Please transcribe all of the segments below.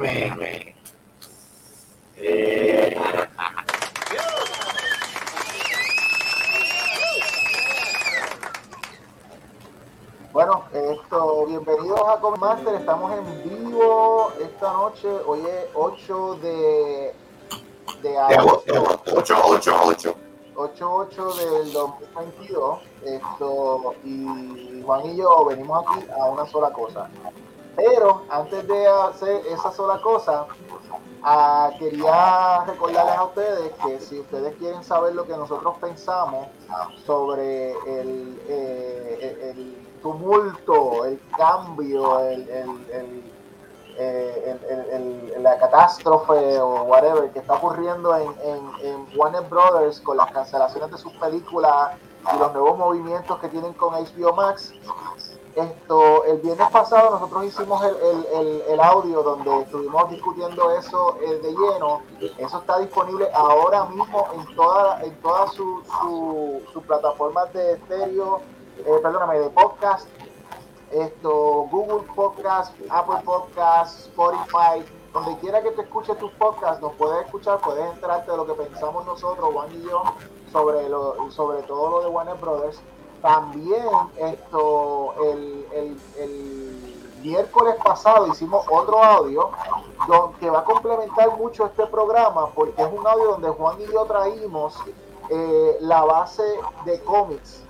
déjame. Eh, Bueno, esto, bienvenidos a Comic Master, estamos en vivo esta noche, hoy es 8 de, de agosto, 8, 8, 8. 8-8 del 2022, esto, y Juan y yo venimos aquí a una sola cosa. Pero antes de hacer esa sola cosa, ah, quería recordarles a ustedes que si ustedes quieren saber lo que nosotros pensamos sobre el, eh, tumulto, el cambio, eh, el- la catástrofe o whatever que está ocurriendo en, en- en Warner Brothers con las cancelaciones de sus películas y los nuevos movimientos que tienen con HBO Max. Esto, el viernes pasado nosotros hicimos el, el- el- audio donde estuvimos discutiendo eso eh, de lleno. Eso está disponible ahora mismo en todas en todas sus su, sus plataformas de estéreo, eh, perdóname, de podcast esto, Google Podcast, Apple Podcast, Spotify, donde quiera que te escuches tus podcasts, nos puedes escuchar, puedes enterarte de lo que pensamos nosotros, Juan y yo, sobre, lo, sobre todo lo de Warner Brothers. También esto, el, el- el miércoles pasado hicimos otro audio que va a complementar mucho este programa porque es un audio donde Juan y yo traímos eh, la base de cómics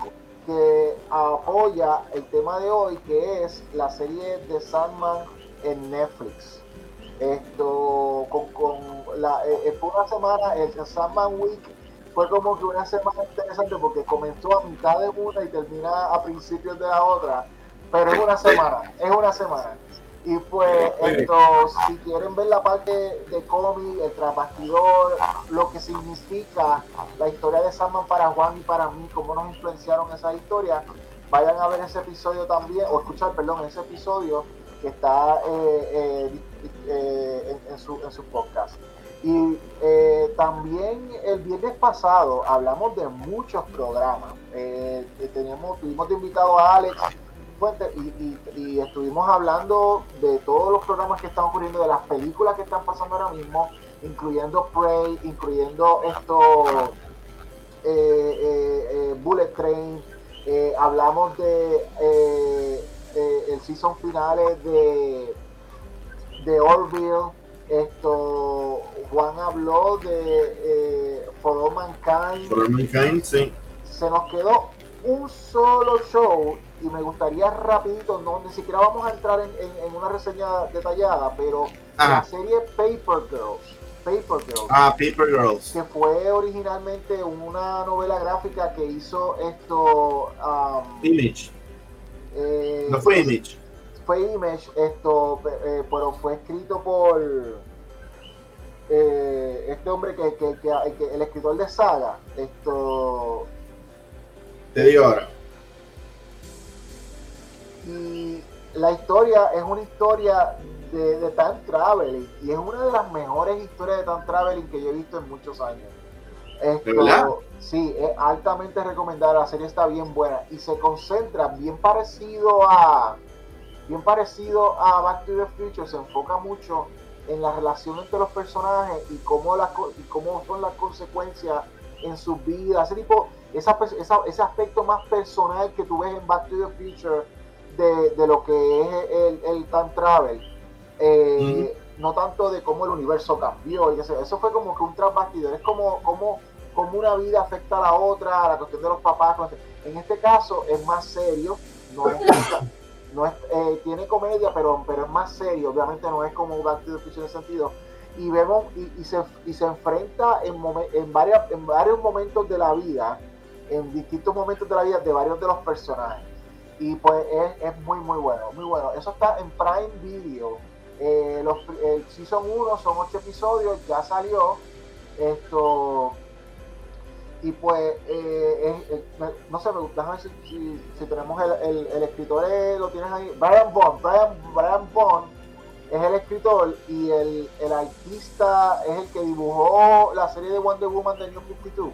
que apoya el tema de hoy, que es la serie de Sandman en Netflix. Esto, con, con la, eh, eh, fue una semana, el Sandman Week fue como que una semana interesante porque comenzó a mitad de una y termina a principios de la otra, pero es una semana, es una semana. Y pues, esto, si quieren ver la parte de cómic, el trasbastidor, lo que significa la historia de Sandman para Juan y para mí, cómo nos influenciaron esas historias, vayan a ver ese episodio también, o escuchar, perdón, ese episodio que está eh, eh, eh, en, en su, en su podcast. Y eh, también el viernes pasado hablamos de muchos programas. Eh, eh, tuvimos de invitado a Alex Fuentes y, estuvimos hablando de todos los programas que están ocurriendo, de las películas que están pasando ahora mismo, incluyendo Prey, incluyendo esto, eh, Bullet Train. hablamos de el season finales de, de Orville. Esto, Juan habló de eh, For All Mankind For Mankind, sí. se nos quedó un solo show y me gustaría rapidito, no ni siquiera vamos a entrar en, en- en una reseña detallada, pero la serie Paper Girls, Paper Girls, Ah, Paper Girls. que fue originalmente una novela gráfica que hizo esto, um, Image. eh, No fue Image. Fue Image, esto, eh, pero fue escrito por eh, este hombre que, que- que- que- el escritor de Saga, esto Te digo ahora. y la historia es una historia de, de time traveling y es una de las mejores historias de time traveling que yo he visto en muchos años. Esto, ¿De verdad? Sí, es altamente recomendada, la serie está bien buena y se concentra bien parecido a bien parecido a Back to the Future, se enfoca mucho en la relación entre los personajes y cómo, las y cómo son las consecuencias en sus vidas, ese tipo, esa, esa- ese aspecto más personal que tú ves en Back to the Future de, de lo que es el, el time travel. Eh, No tanto de cómo el universo cambió, y eso, eso fue como que un trasbastidor, es como, como, como una vida afecta a la otra, la cuestión de los papás. En este caso es más serio, no es, no eh, tiene comedia, pero, pero es más serio, obviamente no es como Back to the Future en ese sentido. Y vemos, y, se, y se enfrenta en, momen- en varios momentos de la vida, en distintos momentos de la vida de varios de los personajes y pues es, es muy muy bueno, muy bueno. Eso está en Prime Video. Eh, los, el Season 1 son 8 episodios, ya salió. Esto. Y pues, eh, es- es- me- no sé, me déjame ver si, si, si tenemos el, el, el escritor, eh, lo tienes ahí. Brian Bond, Brian, Brian Bond es el escritor y el, el artista es el que dibujó la serie de Wonder Woman de New 52.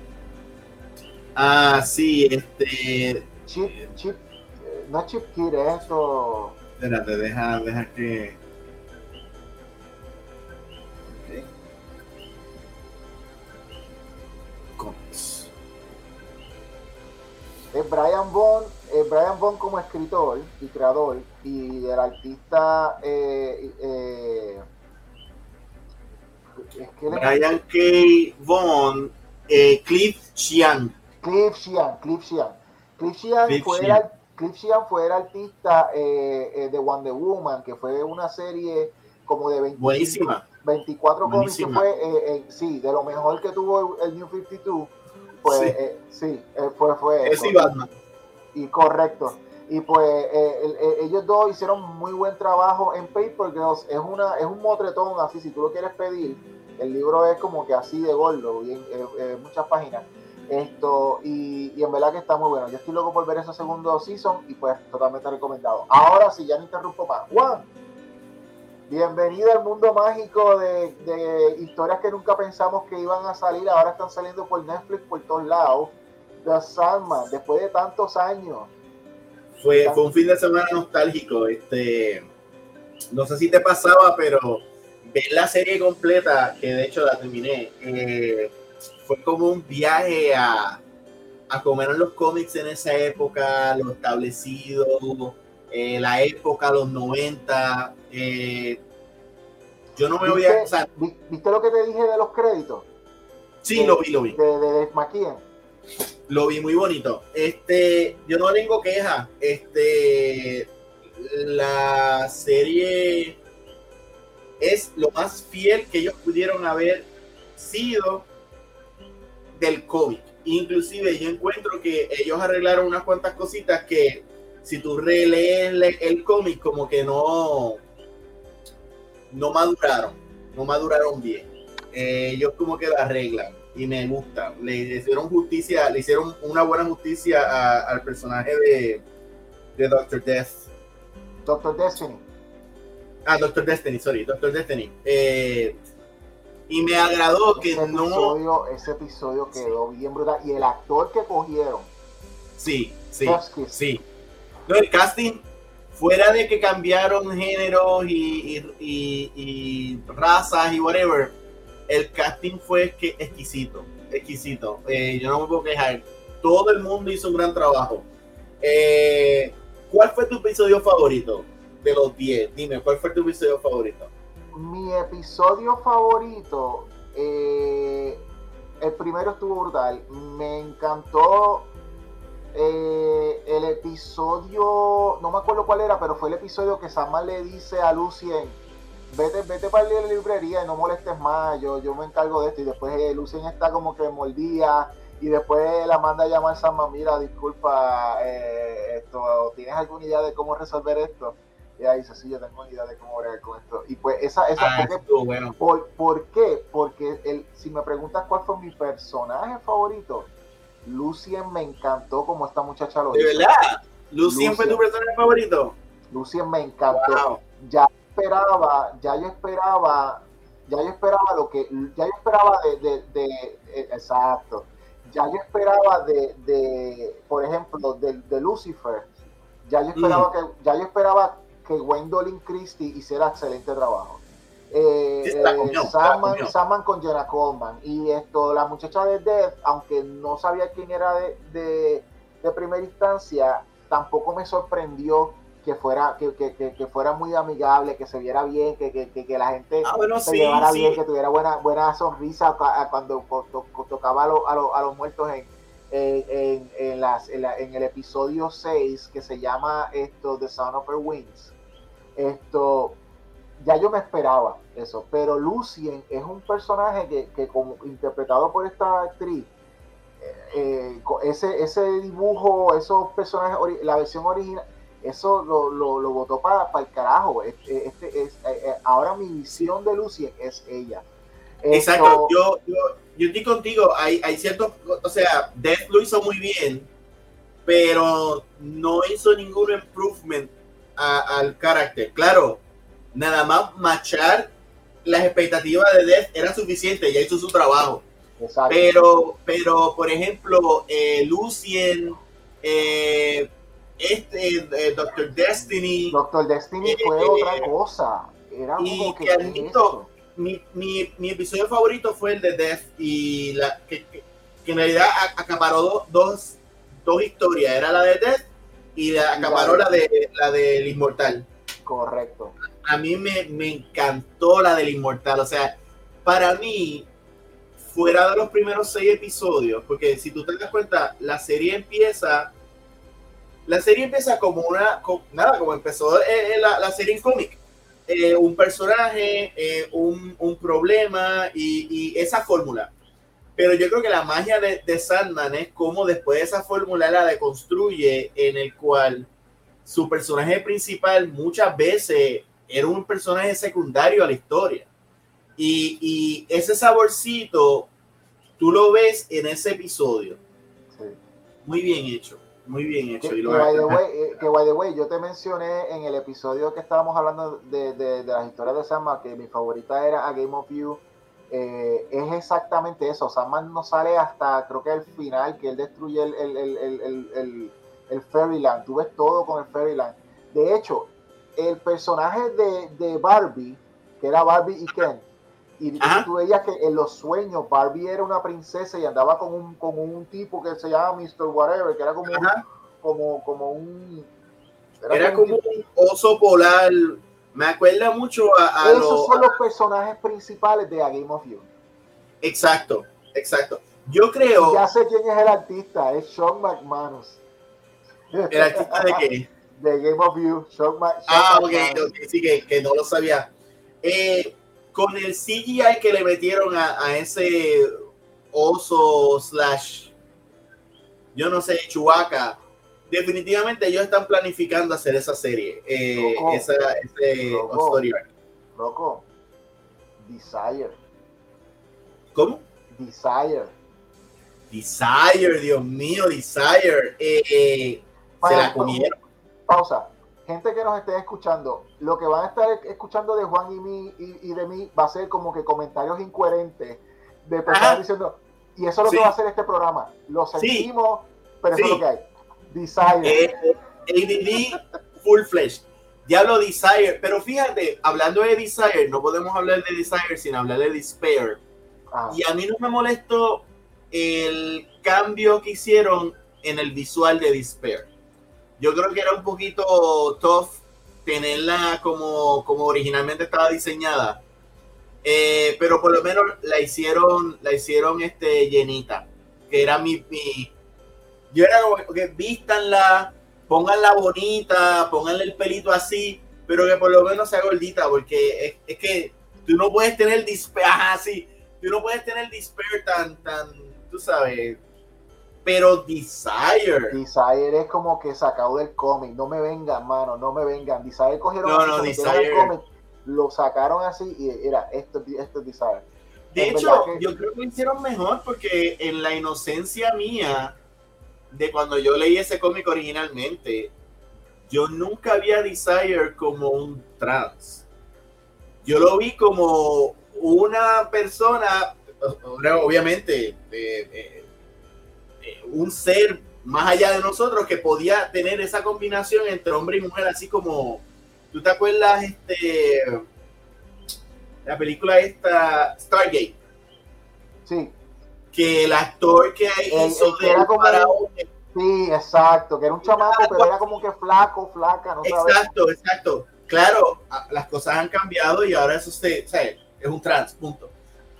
Ah, sí, este. Chip, Chip, eh, no es Chip Kid, es esto. Espérate, deja, deja que. Es Brian Bond, eh, Brian Bond como escritor y creador y el artista eh, eh, es que Brian K. Vaughn, eh, Cliff Chiang. Cliff Chiang, Cliff Chiang. Cliff Chiang, fue, El, fue el artista eh, de Wonder Woman, que fue una serie como de 20, Buenísima. 24 cómics que fue, sí, de lo mejor que tuvo el, New 52. Pues sí, sí fue, fue es y Batman. Y correcto. Y pues eh, ellos dos hicieron muy buen trabajo en Paper Girls. Es, una, es un motretón así, si tú lo quieres pedir. El libro es como que así de gordo, eh, eh, muchas páginas. Esto, y, y, en verdad que está muy bueno. Yo estoy loco por ver ese segundo season y pues totalmente recomendado. Ahora sí, ya no interrumpo más. Juan, bienvenido al mundo mágico de, de, historias que nunca pensamos que iban a salir. Ahora están saliendo por Netflix por todos lados. The Sandman, después de tantos años fue, fue un fin de semana nostálgico. Este, no sé si te pasaba, pero ver la serie completa, que de hecho la terminé, eh, fue como un viaje a, a comer en los cómics en esa época, lo establecido, eh, la época, los 90. Eh, yo no me voy a. ¿Viste lo que te dije de los créditos? Sí, lo vi, lo vi. De, de, de lo vi muy bonito. Este, yo no tengo queja. Este, la serie es lo más fiel que ellos pudieron haber sido del cómic. Inclusive yo encuentro que ellos arreglaron unas cuantas cositas que si tú relees el cómic como que no no maduraron, no maduraron bien. Eh, ellos como que lo arreglan y me gusta. Le hicieron justicia, le hicieron una buena justicia al personaje de, de Doctor Death. Doctor Destiny. Ah, Doctor Destiny, sorry, Doctor Destiny. Eh, y me agradó que ese no. Episodio, ese episodio quedó bien brutal. Y el actor que cogieron. Sí, sí, sí. El casting, fuera de que cambiaron géneros y, y, y razas y whatever, el casting fue que exquisito, exquisito. Eh, yo no me puedo quejar. Todo el mundo hizo un gran trabajo. Eh, ¿Cuál fue tu episodio favorito de los 10? Dime, ¿cuál fue tu episodio favorito? Mi episodio favorito, eh, el primero estuvo brutal. Me encantó el episodio, no me acuerdo cuál era, pero fue el episodio que Samuel le dice a Lucien vete, vete para la librería y no molestes más, yo, yo me encargo de esto. Y después eh, Lucien está como que mordía y después la manda a llamar Sama, mira, disculpa, eh, esto, ¿tienes alguna idea de cómo resolver esto? Y ahí dice, sí, yo tengo idea de cómo bregar con esto. Y pues esa, esa ah, porque, bueno. por, ¿por, qué? Porque el, si me preguntas cuál fue mi personaje favorito, Lucien me encantó como esta muchacha lo ¿De verdad? ¿Lucien, fue tu personaje favorito? Lucien me encantó. Ya esperaba, ya yo esperaba, ya yo esperaba lo que, ya yo esperaba de, de, eh, exacto, ya yo esperaba de, de por ejemplo, de, de, Lucifer, ya yo esperaba mm. que, ya yo esperaba que Gwendolyn Christie hiciera excelente trabajo. Eh, eh Saman, con Jenna Coleman. Y esto, la muchacha de Death, aunque no sabía quién era de, de, de primera instancia, tampoco me sorprendió que fuera, que, que, que, fuera muy amigable, que se viera bien, que, que la gente ah, se llevara bien, que tuviera buena, buena sonrisa cuando tocaba a, a, los muertos en, en, en, las, en, el episodio 6 que se llama esto The Sound of Her Wings. Esto, ya yo me esperaba eso, pero Lucien es un personaje que, que como interpretado por esta actriz, eh, eh, ese, ese dibujo, esos personajes, la versión original, eso lo, lo, lo votó para, para, el carajo. Este, este es, eh, ahora mi visión de Lucien es ella. Exacto, yo, yo, yo estoy contigo, hay, hay ciertos, o sea, Death lo hizo muy bien, pero no hizo ningún improvement al carácter. Claro, nada más machar las expectativas de Death era suficiente, ya hizo su trabajo. Pero, pero, por ejemplo, eh, Lucien, eh, este eh, Doctor Destiny. Doctor Destiny fue otra cosa. Era y que, mi, mi, mi, episodio favorito fue el de Death y la que, que en realidad acaparó dos, dos historias, era la de Death y acaparó la de la del Inmortal. Correcto. A mí me, me encantó la del Inmortal, o sea, para mí, fuera de los primeros seis episodios, porque si tú te das cuenta, la serie empieza, la serie empieza como una, nada, como empezó eh, eh, la, serie en cómic. Eh, un personaje, un, un, problema y, y esa fórmula. Pero yo creo que la magia de, de Sandman es como después de esa fórmula la deconstruye en el cual su personaje principal muchas veces era un personaje secundario a la historia. Y, y ese saborcito, tú lo ves en ese episodio. Muy bien hecho, muy bien hecho. Que, by the way, eh, que by the way, yo te mencioné en el episodio que estábamos hablando de, de, de las historias de Sandman, que mi favorita era A Game of You eh, es exactamente eso. Sandman no sale hasta creo que el final, que él destruye el, el, el Fairyland. Tú ves todo con el Fairyland. De hecho, el personaje de, de Barbie, que era Barbie y Ken, y tú veías que en los sueños Barbie era una princesa y andaba con un, con un tipo que se llama Mr. Whatever, que era como, un, como, como un... Era, como, un oso polar me acuerda mucho a, Esos son los personajes principales de A Game of You. Exacto, exacto. Yo creo. Ya sé quién es el artista, es Sean McManus. ¿El artista de qué? De Game of You, Sean, Ah, ok, sí, que, no lo sabía. Eh, con el CGI que le metieron a, a ese oso slash, yo no sé, Chubaca, definitivamente ellos están planificando hacer esa serie, eh, esa, ese loco, Loco, Desire. ¿Cómo? Desire. Desire, Dios mío, Desire. Eh, se la comieron. Pausa. Gente que nos esté escuchando, lo que van a estar escuchando de Juan y, mí, y, de mí va a ser como que comentarios incoherentes de personas diciendo, y eso es lo que va a hacer este programa. Lo sentimos, pero eso es lo que hay. Desire. Eh, ADD Full Flesh. Diablo Desire. Pero fíjate, hablando de Desire, no podemos hablar de Desire sin hablar de Despair. Ah. Y a mí no me molestó el cambio que hicieron en el visual de Despair. Yo creo que era un poquito tough tenerla como, como originalmente estaba diseñada. Eh, pero por lo menos la hicieron, la hicieron este llenita, que era mi, mi, yo era como que vístanla, pónganla bonita, pónganle el pelito así, pero que por lo menos sea gordita, porque es, que tú no puedes tener despair así, tú no puedes tener despair tan, tan, tú sabes, pero Desire. Desire es como que sacado del cómic, no me vengan, mano, no me vengan. Desire cogieron no, no, Desire. Cómic, lo sacaron así y era esto, esto es Desire. De hecho, yo creo que lo hicieron mejor porque en la inocencia mía, de cuando yo leí ese cómic originalmente, yo nunca había Desire como un trans. Yo lo vi como una persona, obviamente, un ser más allá de nosotros que podía tener esa combinación entre hombre y mujer, así como, ¿tú te acuerdas este la película esta Stargate? Sí que el actor que hizo de era como Sí, exacto, que era un chamaco, pero era como que flaco, flaca, ¿no Exacto, exacto. Claro, las cosas han cambiado y ahora eso se, es un trans, punto.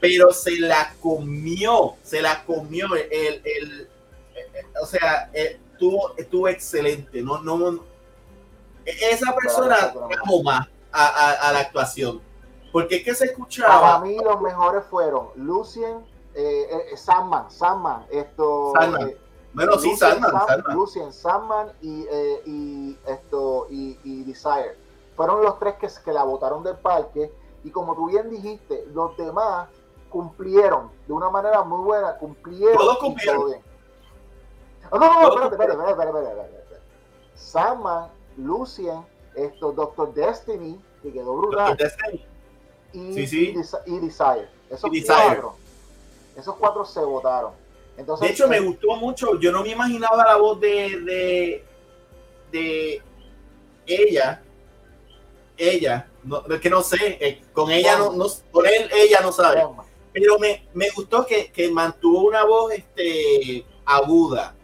Pero se la comió, se la comió. El, el, o sea, estuvo, estuvo excelente. No, no, esa persona trajo más a, a, la actuación. Porque es que se escuchaba. Para mí, los mejores fueron Lucien eh, eh, Sandman, Sandman, esto. Sandman. Eh, bueno, sí, Sandman, Sandman. Lucien, Sandman y, eh, y esto y, y, Desire. Fueron los tres que, que la votaron del parque. Y como tú bien dijiste, los demás cumplieron de una manera muy buena, cumplieron. Todos cumplieron. No, no, no, espérate, espérate, espérate, espérate, espérate, Sandman, Lucien, esto, Doctor Destiny, que quedó brutal. Y, sí, sí. y, Desire. Esos y Desire. cuatro esos cuatro se votaron. Entonces, de hecho, me gustó mucho. Yo no me imaginaba la voz de, de, ella. Ella, no, es que no sé, eh, con ella no, con él, ella no sabe. pero me, me gustó que, que, mantuvo una voz este, aguda,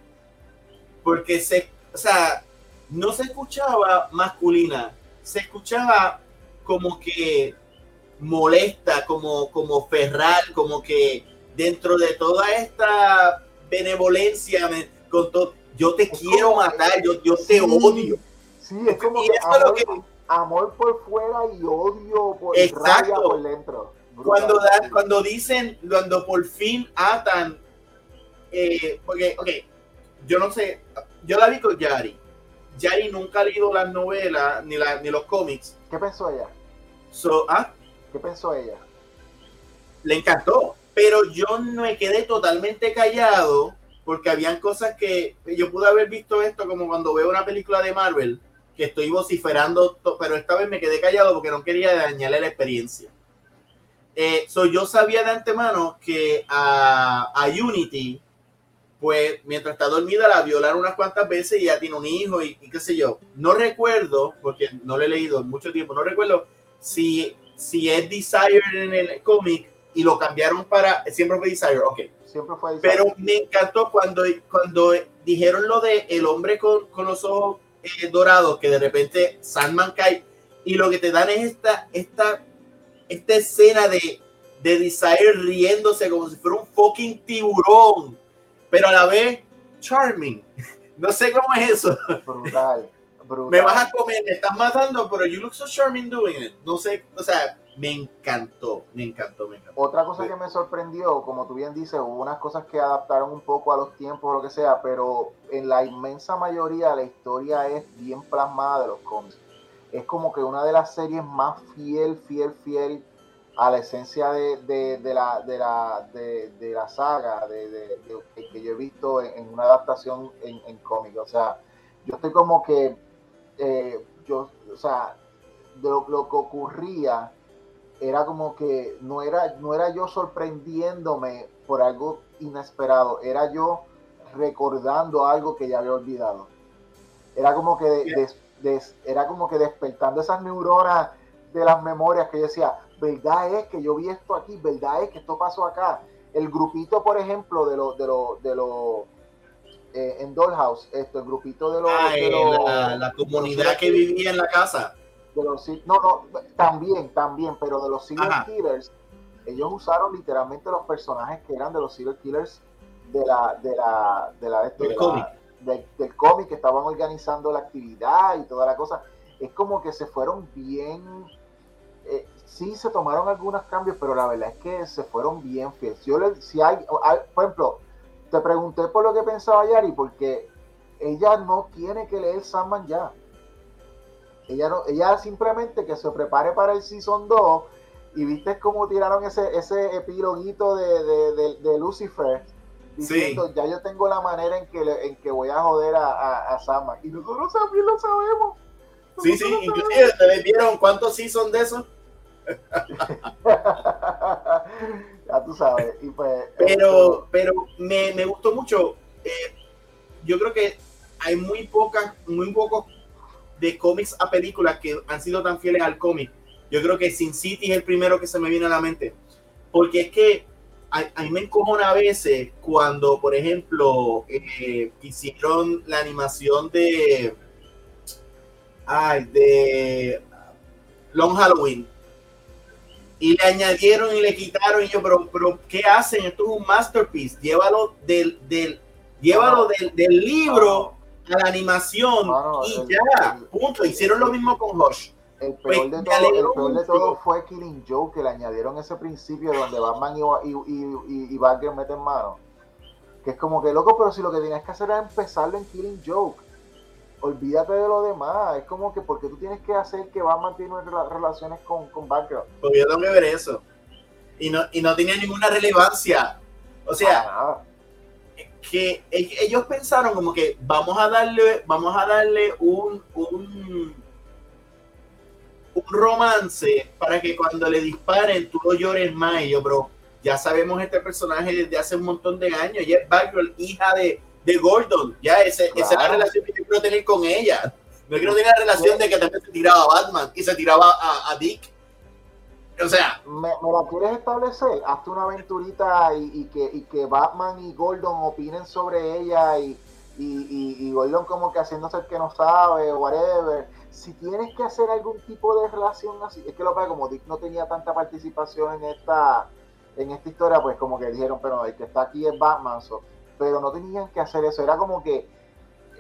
porque se, o sea, no se escuchaba masculina, se escuchaba como que molesta, como, como ferral, como que dentro de toda esta benevolencia, con todo, yo te quiero matar, yo, yo te odio. Sí, es como que amor, que amor, por fuera y odio por, rabia por dentro. Cuando, cuando dicen, cuando por fin atan, eh, porque, ok, yo no sé, yo la vi con Yari. Yari nunca ha leído las novelas ni, la, ni los cómics. ¿Qué pensó ella? So, ¿ah? ¿Qué pensó ella? Le encantó, pero yo me quedé totalmente callado porque habían cosas que yo pude haber visto esto como cuando veo una película de Marvel que estoy vociferando, pero esta vez me quedé callado porque no quería dañarle la experiencia. Eh, yo sabía de antemano que a, a, Unity, pues mientras está dormida la violaron unas cuantas veces y ya tiene un hijo y, y, qué sé yo. No recuerdo, porque no lo he leído en mucho tiempo, no recuerdo si, si es Desire en el cómic y lo cambiaron para, siempre fue Desire, ok. Pero me encantó cuando, cuando dijeron lo de el hombre con, con los ojos eh, dorados, que de repente Sandman cae, y lo que te dan es esta, esta, esta escena de, de Desire riéndose como si fuera un fucking tiburón, pero a la vez charming. No sé cómo es eso. Brutal. Me vas a comer, me estás matando, pero you look so charming doing it. No sé, o sea, me encantó, me encantó, me encantó. Otra cosa que me sorprendió, como tú bien dices, hubo unas cosas que adaptaron un poco a los tiempos o lo que sea, pero en la inmensa mayoría la historia es bien plasmada de los cómics. Es como que una de las series más fiel, fiel, fiel a la esencia de, de, la, de, la, de, la saga de, que yo he visto en, una adaptación en, en cómic. O sea, yo estoy como que, eh, yo, o sea, lo, lo que ocurría era como que no era, no era yo sorprendiéndome por algo inesperado, era yo recordando algo que ya había olvidado. Era como que, era como que despertando esas neuronas de las memorias que yo decía, verdad es que yo vi esto aquí, verdad es que esto pasó acá. El grupito, por ejemplo, de los, de los, de los, eh, en Dollhouse, esto, el grupito de los... Ah, la, comunidad que vivía en la casa los no, no, también, también, pero de los serial killers, ellos usaron literalmente los personajes que eran de los serial killers de la, de la, de la, del cómic, del cómic que estaban organizando la actividad y toda la cosa. Es como que se fueron bien, eh, sí se tomaron algunos cambios, pero la verdad es que se fueron bien fieles. Yo si hay, por ejemplo, te pregunté por lo que pensaba Yari, porque ella no tiene que leer Sandman ya. Ella, no, ella simplemente que se prepare para el Season 2 y viste cómo tiraron ese, ese epiloguito de, de, Lucifer diciendo ya yo tengo la manera en que, en que voy a joder a, a, Sama. Y nosotros también lo sabemos. sí, sí, inclusive ustedes vieron cuántos seasons de eso. ya tú sabes. Y pues, pero, pero me, me gustó mucho. Eh, yo creo que hay muy pocas, muy pocos de cómics a películas que han sido tan fieles al cómic. Yo creo que Sin City es el primero que se me viene a la mente. Porque es que a, mí me encojona a veces cuando, por ejemplo, eh, hicieron la animación de. Ay, de Long Halloween. Y le añadieron y le quitaron. Y yo, pero, pero ¿qué hacen? Esto es un masterpiece. Llévalo del, del, llévalo del, del libro a la animación y ya, punto. Hicieron lo mismo con Hush. El peor, de todo, el de todo, fue Killing Joke, que le añadieron ese principio donde Batman y, y, y, Batgirl meten mano. Que es como que loco, pero si lo que tienes que hacer es empezarlo en Killing Joke. Olvídate de lo demás. Es como que porque tú tienes que hacer que Batman tiene relaciones con, con Batgirl. Porque yo tengo que ver eso. Y no, y no tenía ninguna relevancia. O sea, que ellos pensaron como que vamos a darle, vamos a darle un, un, un romance para que cuando le disparen tú lo llores más. Y yo, bro, ya sabemos este personaje desde hace un montón de años. Ella es Batgirl, hija de, de Gordon. Ya, ese, esa es la relación que yo quiero tener con ella. No quiero tener la relación de que también se tiraba a Batman y se tiraba a, a Dick. O sea, me, la quieres establecer, hazte una aventurita y, que, y que Batman y Gordon opinen sobre ella y, y, Gordon como que haciéndose el que no sabe, whatever. Si tienes que hacer algún tipo de relación así, es que lo que como Dick no tenía tanta participación en esta en esta historia, pues como que dijeron, pero el que está aquí es Batman, pero no tenían que hacer eso, era como que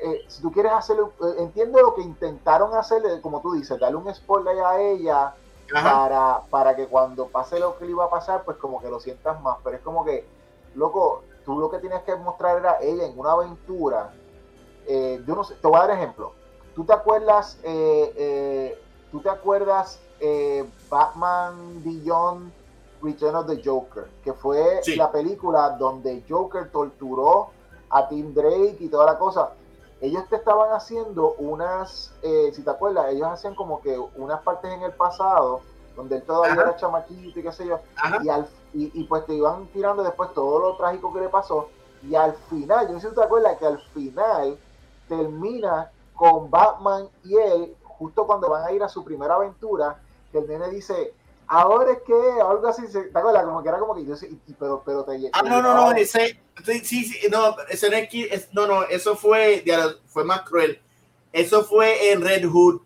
eh, si tú quieres hacerlo, eh, entiendo lo que intentaron hacerle, como tú dices, darle un spoiler a ella para, para que cuando pase lo que le iba a pasar, pues como que lo sientas más. Pero es como que, loco, tú lo que tienes que mostrar era ella en una aventura. Eh, yo no sé, te voy a dar ejemplo. ¿Tú te acuerdas, tú te acuerdas Batman Beyond Return of the Joker? Que fue la película donde Joker torturó a Tim Drake y toda la cosa. Ellos te estaban haciendo unas, eh, si te acuerdas, ellos hacían como que unas partes en el pasado, donde él todavía era chamaquito y qué sé yo, y, al, y, pues te iban tirando después todo lo trágico que le pasó, y al final, yo no sé si te acuerdas que al final termina con Batman y él, justo cuando van a ir a su primera aventura, que el nene dice, ahora es que algo así, ¿te acuerdas? Como que era como que yo sí, pero, pero te Ah, no, no, no, ese, sí, sí, no, ese no, no, eso fue, fue más cruel. Eso fue en Red Hood.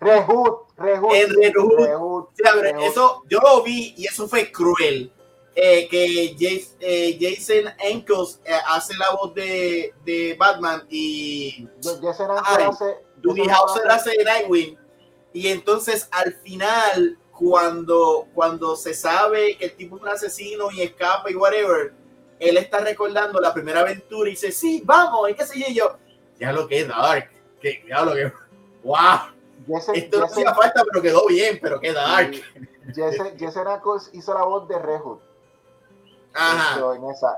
Red Hood, Red Hood. En Red Hood. Eso, yo lo vi y eso fue cruel. Eh, que Jason, eh, Jason Ankles eh, hace la voz de, de Batman y Jason Ankles hace, Doogie Howser hace Nightwing y entonces al final cuando, cuando se sabe que el tipo es un asesino y escapa y whatever, él está recordando la primera aventura y dice, sí, vamos, y qué sé yo, ya lo que es dark, que ya lo que, wow, esto no hacía falta, pero quedó bien, pero qué dark. Jesse Knuckles hizo la voz de Red Ajá.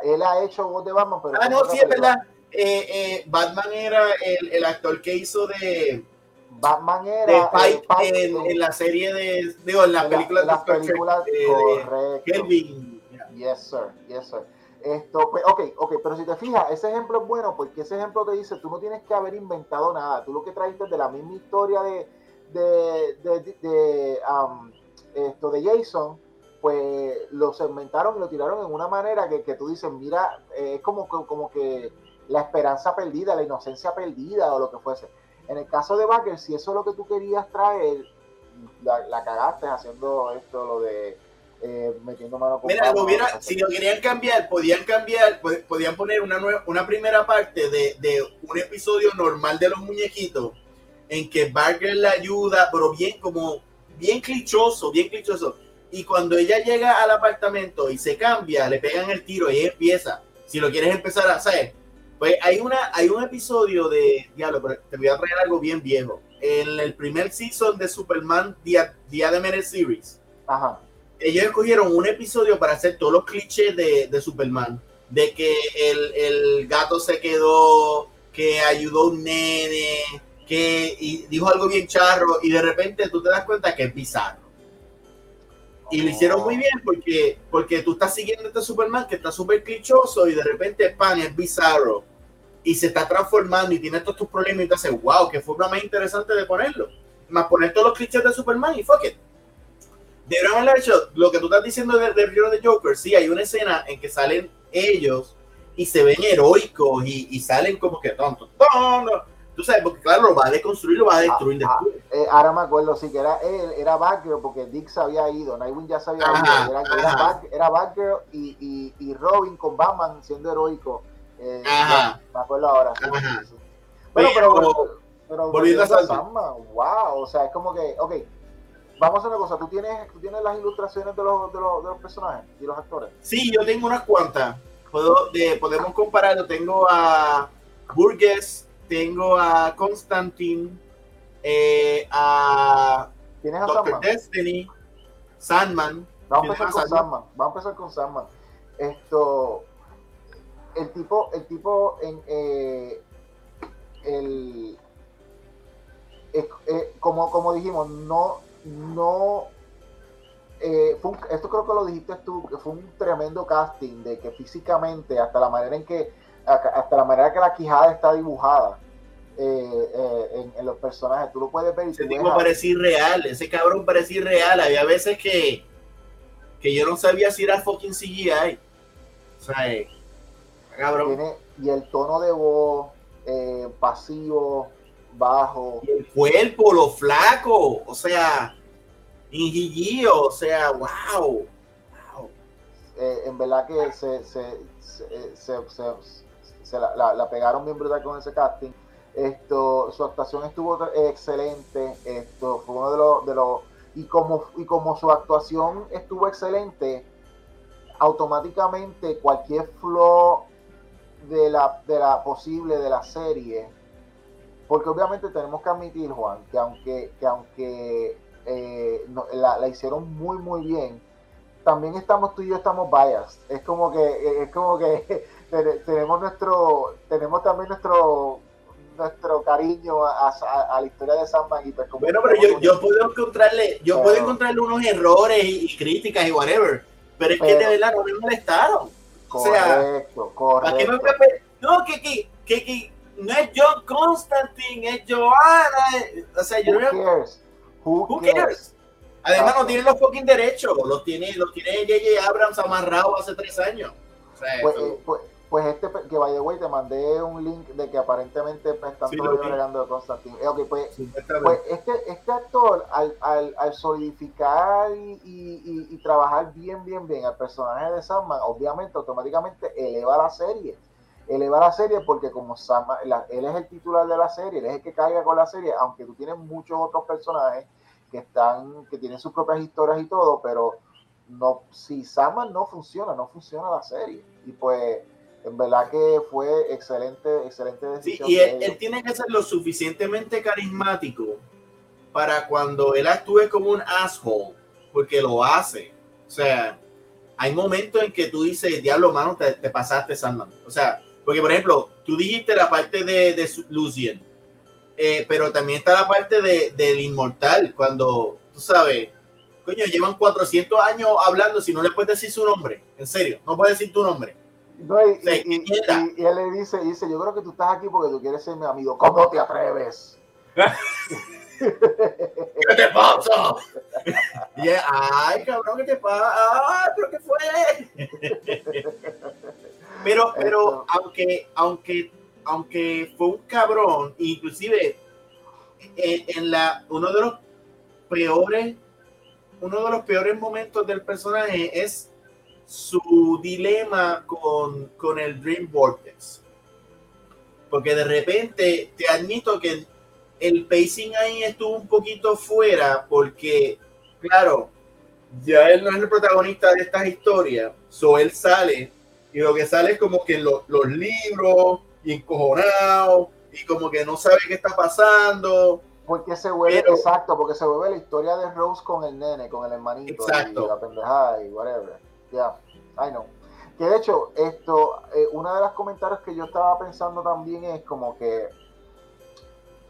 Él ha hecho voz de Batman, pero... Ah, no, sí, es verdad. Eh, eh, Batman era el, el actor que hizo de Batman era en, la serie de digo en la película la, película de, Kelvin. Yes sir yes sir. Esto pues, ok ok pero si te fijas ese ejemplo es bueno porque ese ejemplo te dice tú no tienes que haber inventado nada. Tú lo que traiste de la misma historia de de, de, de um, esto de Jason pues lo segmentaron y lo tiraron en una manera que, que tú dices mira eh, es como, como que la esperanza perdida la inocencia perdida o lo que fuese en el caso de Baker, si eso es lo que tú querías traer, la, cagaste haciendo esto, lo de eh, metiendo mano con Mira, si lo querían cambiar, podían cambiar, podían poner una, una primera parte de, un episodio normal de los muñequitos, en que Barker la ayuda, pero bien como, bien clichoso, bien clichoso. Y cuando ella llega al apartamento y se cambia, le pegan el tiro y ella empieza. Si lo quieres empezar a hacer, pues hay, una, hay un episodio de, diablo, pero te voy a traer algo bien viejo. En el primer season de Superman Día, Día de Menes Series, Ajá. ellos escogieron un episodio para hacer todos los clichés de, de Superman. De que el, el, gato se quedó, que ayudó a un nene, que y dijo algo bien charro, y de repente tú te das cuenta que es bizarro. Y lo hicieron muy bien porque, porque tú estás siguiendo este Superman que está súper clichoso y de repente, pan, es bizarro y se está transformando y tiene todos tus problemas y te hace, wow, que forma más interesante de ponerlo. Más poner todos los clichés de Superman y fuck it. Deberían haber hecho lo que tú estás diciendo del de, de Joker. Sí, hay una escena en que salen ellos y se ven heroicos y, y salen como que tontos. tonto. Tú sabes, porque claro, lo va a deconstruir, lo va a destruir ah, después. Ah, eh, ahora me acuerdo, sí, que era él, era Batgirl, porque Dick se había ido, Nightwing ya se había ido. Era, era, era Batgirl y, y, y Robin con Batman siendo heroico eh, Ajá. me acuerdo ahora. Sí, sí, Bueno, pero, pero, volviendo a Sandman, wow, o sea, es como que, ok, vamos a hacer una cosa, ¿tú tienes, tú tienes las ilustraciones de los, de los, de los personajes y los actores? Sí, yo tengo unas cuantas. Puedo, de, podemos compararlo. Tengo a Burgess, tengo a Constantine, eh, a ¿Tienes a Doctor Destiny, Sandman. Vamos a empezar con Sandman. Vamos a empezar con Sandman. Esto, el tipo, el tipo en eh, el eh, como, como dijimos, no, no eh, esto creo que lo dijiste tú, que fue un tremendo casting de que físicamente, hasta la manera en que, hasta la manera que la quijada está dibujada en, en, los personajes, tú lo puedes ver y ese tipo parecía irreal, ese cabrón parecía irreal, había veces que que yo no sabía si era fucking CGI. O sea, eh, cabrón. Tiene, y el tono de voz eh, pasivo, bajo. Y el cuerpo, lo flaco, o sea, ingigío, o sea, wow. wow. Eh, en verdad que se, se, se, se la, pegaron bien brutal con ese casting. Esto, su actuación estuvo excelente. Esto fue uno de los, de los y como, y como su actuación estuvo excelente, automáticamente cualquier flow de la, de la posible de la serie, porque obviamente tenemos que admitir, Juan, que aunque, que aunque eh, la, la, hicieron muy, muy bien, también estamos tú y yo estamos biased. Es como que, es como que tenemos nuestro, tenemos también nuestro nuestro cariño a, la historia de Sandman y pues bueno pero yo, yo puedo encontrarle yo puedo encontrarle unos errores y, críticas y whatever pero es que de verdad no me molestaron correcto, o sea correcto. no que, que, que, que, no es John Constantine es Joanna o sea yo Who no cares? Who, Who cares? Además no tiene los fucking derechos, los tiene, los tiene J.J. Abrams amarrado hace tres años. O sea, pues, pues, pues este, que by the way, te mandé un link de que aparentemente están todos agregando de Constantine. Eh, okay, pues, pues este, este actor, al, al, al solidificar y, y, y, trabajar bien, bien, bien al personaje de Sandman, obviamente, automáticamente eleva la serie. Eleva la serie porque como Sandman, él es el titular de la serie, él es el que carga con la serie, aunque tú tienes muchos otros personajes que están, que tienen sus propias historias y todo, pero no, si Sandman no funciona, no funciona la serie. Y pues en verdad que fue excelente, excelente decisión. Sí, y él, tiene que ser lo suficientemente carismático para cuando él actúe como un asshole, porque lo hace. O sea, hay momentos en que tú dices, diablo, mano, te, pasaste, Sandman. O sea, porque por ejemplo, tú dijiste la parte de, de Lucien, eh, pero también está la parte de, del inmortal, cuando, tú sabes, coño, llevan 400 años hablando, si no le puedes decir su nombre, en serio, no puedes decir tu nombre y, él le dice, dice, yo creo que tú estás aquí porque tú quieres ser mi amigo. ¿Cómo te atreves? ¿Qué te pasa? ay, cabrón, ¿qué te pasa? Ay, pero ¿qué fue? pero, pero, aunque, aunque, aunque fue un cabrón, inclusive en, en la, uno de los peores, uno de los peores momentos del personaje es su dilema con, con el Dream Vortex. Porque de repente te admito que el pacing ahí estuvo un poquito fuera porque, claro, ya él no es el protagonista de estas historias, so él sale y lo que sale es como que los libros y encojonado y como que no sabe qué está pasando. Porque se vuelve, exacto, porque se vuelve la historia de Rose con el nene, con el hermanito, exacto. y la pendejada y whatever. Ya, I know. Que de hecho, esto, eh, una de las comentarios que yo estaba pensando también es como que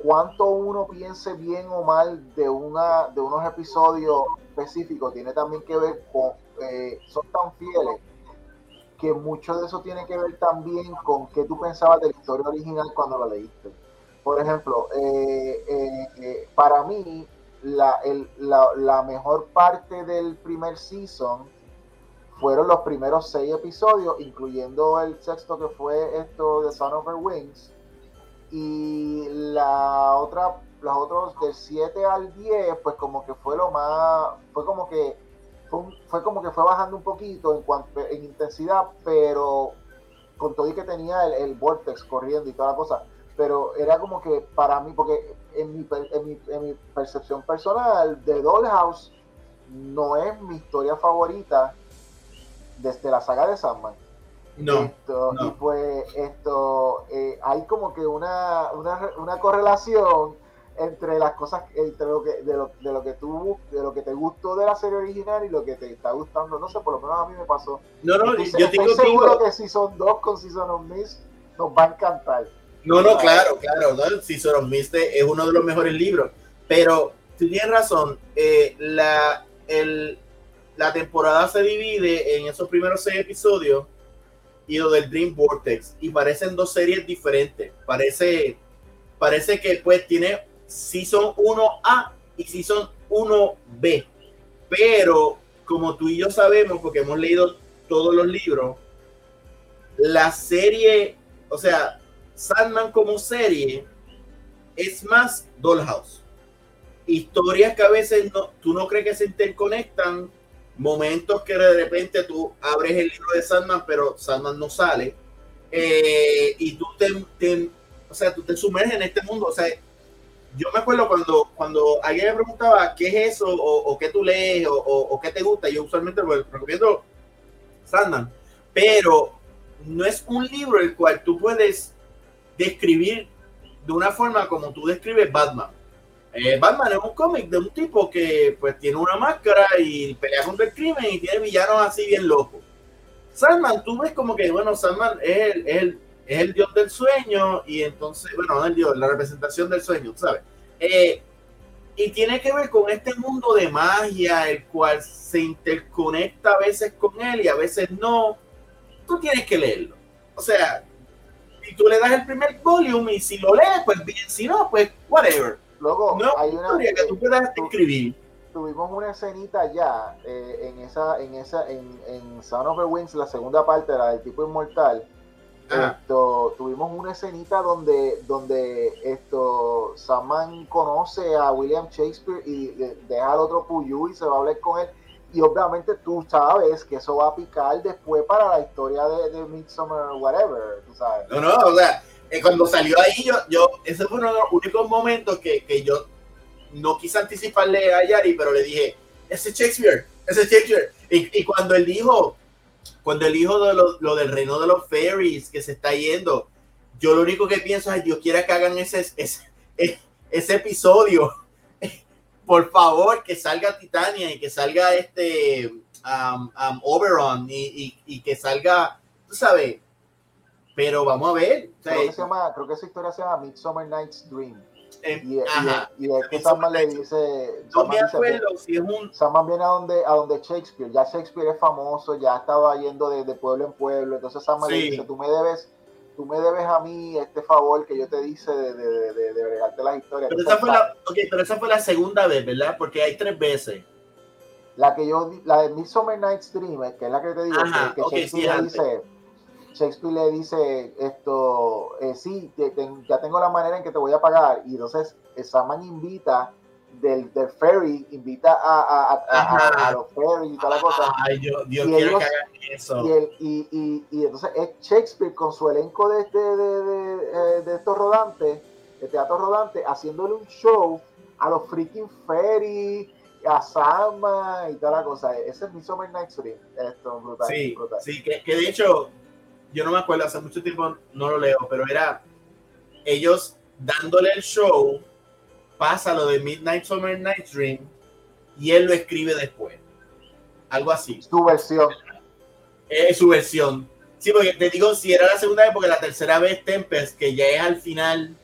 cuánto uno piense bien o mal de una de unos episodios específicos tiene también que ver con eh, son tan fieles que mucho de eso tiene que ver también con qué tú pensabas de la historia original cuando la leíste. Por ejemplo, eh, para mí la, el, la mejor parte del primer season fueron los primeros seis episodios, incluyendo el sexto que fue esto de Son of Her Wings. Y la otra, los otros del 7 al 10, pues como que fue lo más, fue como que fue, como que fue bajando un poquito en cuanto en intensidad, pero con todo y que tenía el, vortex corriendo y toda la cosa, pero era como que para mí, porque en mi, en mi, en mi percepción personal, de Dollhouse no es mi historia favorita desde la saga de Sandman. No, Y pues esto, eh, hay como que una, una, una, correlación entre las cosas, entre lo que, de lo, de lo que tú, de lo que te gustó de la serie original y lo que te está gustando, no sé, por lo menos a mí me pasó. No, no, yo estoy seguro que si son dos con Season of Mist nos va a encantar. No, no, claro, claro, ¿no? Season of Mist es uno de los mejores libros, pero tú tienes razón, eh, la, el, la temporada se divide en esos primeros seis episodios y lo del Dream Vortex y parecen dos series diferentes. Parece, parece que pues tiene Season 1A y Season 1B, pero como tú y yo sabemos, porque hemos leído todos los libros, la serie, o sea, Sandman como serie es más Dollhouse. Historias que a veces no, tú no crees que se interconectan, momentos que de repente tú abres el libro de Sandman, pero Sandman no sale, eh, y tú te, o sea, tú te sumerges en este mundo. O sea, yo me acuerdo cuando, cuando alguien me preguntaba qué es eso, o, qué tú lees, o, qué te gusta, yo usualmente lo recomiendo Sandman, pero no es un libro el cual tú puedes describir de una forma como tú describes Batman. Eh, Batman es un cómic de un tipo que pues tiene una máscara y pelea contra el crimen y tiene villanos así bien locos. Sandman, tú ves como que, bueno, Sandman es el, es el, dios del sueño y entonces, bueno, no el dios, la representación del sueño, ¿sabes? Eh, y tiene que ver con este mundo de magia, el cual se interconecta a veces con él y a veces no. Tú tienes que leerlo. O sea, si tú le das el primer volume y si lo lees, pues bien, si no, pues whatever. Luego, no hay una historia que tú puedas escribir. Tuvimos una escenita ya eh, en esa, en esa, en, en Son of the Wings, la segunda parte, la del tipo inmortal. Esto, tuvimos una escenita donde, donde esto Saman conoce a William Shakespeare y deja al otro Puyu y se va a hablar con él y obviamente tú sabes que eso va a picar después para la historia de, de Midsommar, whatever, tú sabes. No, no, o sea, eh, cuando salió ahí, yo, yo, ese fue uno de los únicos momentos que, que yo no quise anticiparle a Yari, pero le dije, ese Shakespeare, ese Shakespeare. Y, y cuando él dijo, cuando él dijo de lo, lo, del reino de los fairies que se está yendo, yo lo único que pienso es, Dios quiera que hagan ese, ese, ese episodio por favor, que salga Titania y que salga este um, um, Oberon y, y, que salga, tú sabes, pero vamos a ver. creo, que se llama, creo que esa historia se llama Midsummer Night's Dream. Eh, y, ajá, y, y que Sandman le dice. No me acuerdo si es un. Sandman viene a donde, a donde Shakespeare. Ya Shakespeare es famoso, ya estaba yendo de, de pueblo en pueblo. Entonces Sandman le dice: Tú me debes tú me debes a mí este favor que yo te hice de, de, de, de bregarte las historias. Pero esa, fue la, okay, pero esa fue la segunda vez, ¿verdad? Porque hay tres veces. La que yo, la de Midsummer Night's Dream, que es la que te digo, Ajá, que, okay, Shakespeare, sí, le dice, Shakespeare le dice esto, eh, sí, te, te, ya tengo la manera en que te voy a pagar. Y entonces Saman invita del, del ferry, invita a, a, a, a, los ferries y toda la cosa. Ay, Dios, Dios y quiero ellos, que hagan eso. Y, el, y, y, y, entonces es Shakespeare con su elenco de, de, de, de, de estos rodantes, de teatro rodante, haciéndole un show a los freaking ferries, a Sama y toda la cosa. Ese es mi Summer Night's Dream. Esto, brutal. Sí, brutal. sí que, que de hecho, yo no me acuerdo, hace mucho tiempo no lo leo, pero era ellos dándole el show pasa lo de Midnight Summer Night Dream y él lo escribe después. Algo así. Su versión. Es su versión. Sí, porque te digo, si era la segunda vez, porque la tercera vez Tempest, que ya es al final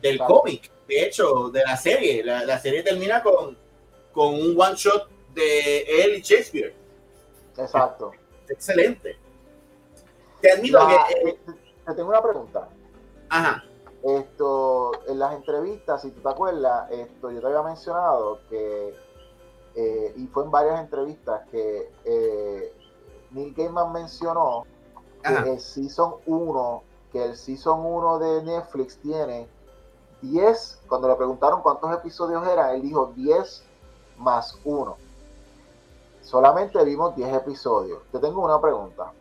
del claro. cómic, de hecho, de la serie. La, la, serie termina con, con un one shot de él y Shakespeare. Exacto. Es excelente. Te admito la, que. Eh, te tengo una pregunta. Ajá. Esto, en las entrevistas, si tú te acuerdas, esto, yo te había mencionado que, eh, y fue en varias entrevistas, que eh, Neil Gaiman mencionó Ajá. que el Season 1, que el Season 1 de Netflix tiene 10, cuando le preguntaron cuántos episodios eran, él dijo 10 más 1. Solamente vimos 10 episodios. Te tengo una pregunta.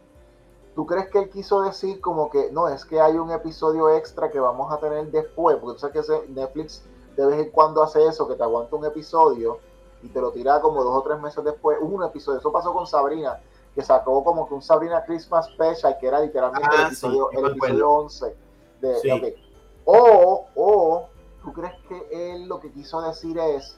¿Tú crees que él quiso decir como que no, es que hay un episodio extra que vamos a tener después? Porque tú sabes que Netflix de vez en cuando hace eso, que te aguanta un episodio y te lo tira como dos o tres meses después, un episodio. Eso pasó con Sabrina, que sacó como que un Sabrina Christmas Special, que era literalmente Ah, el episodio, sí, el me episodio acuerdo. 11. De, Sí. ok. O, o, ¿tú crees que él lo que quiso decir es,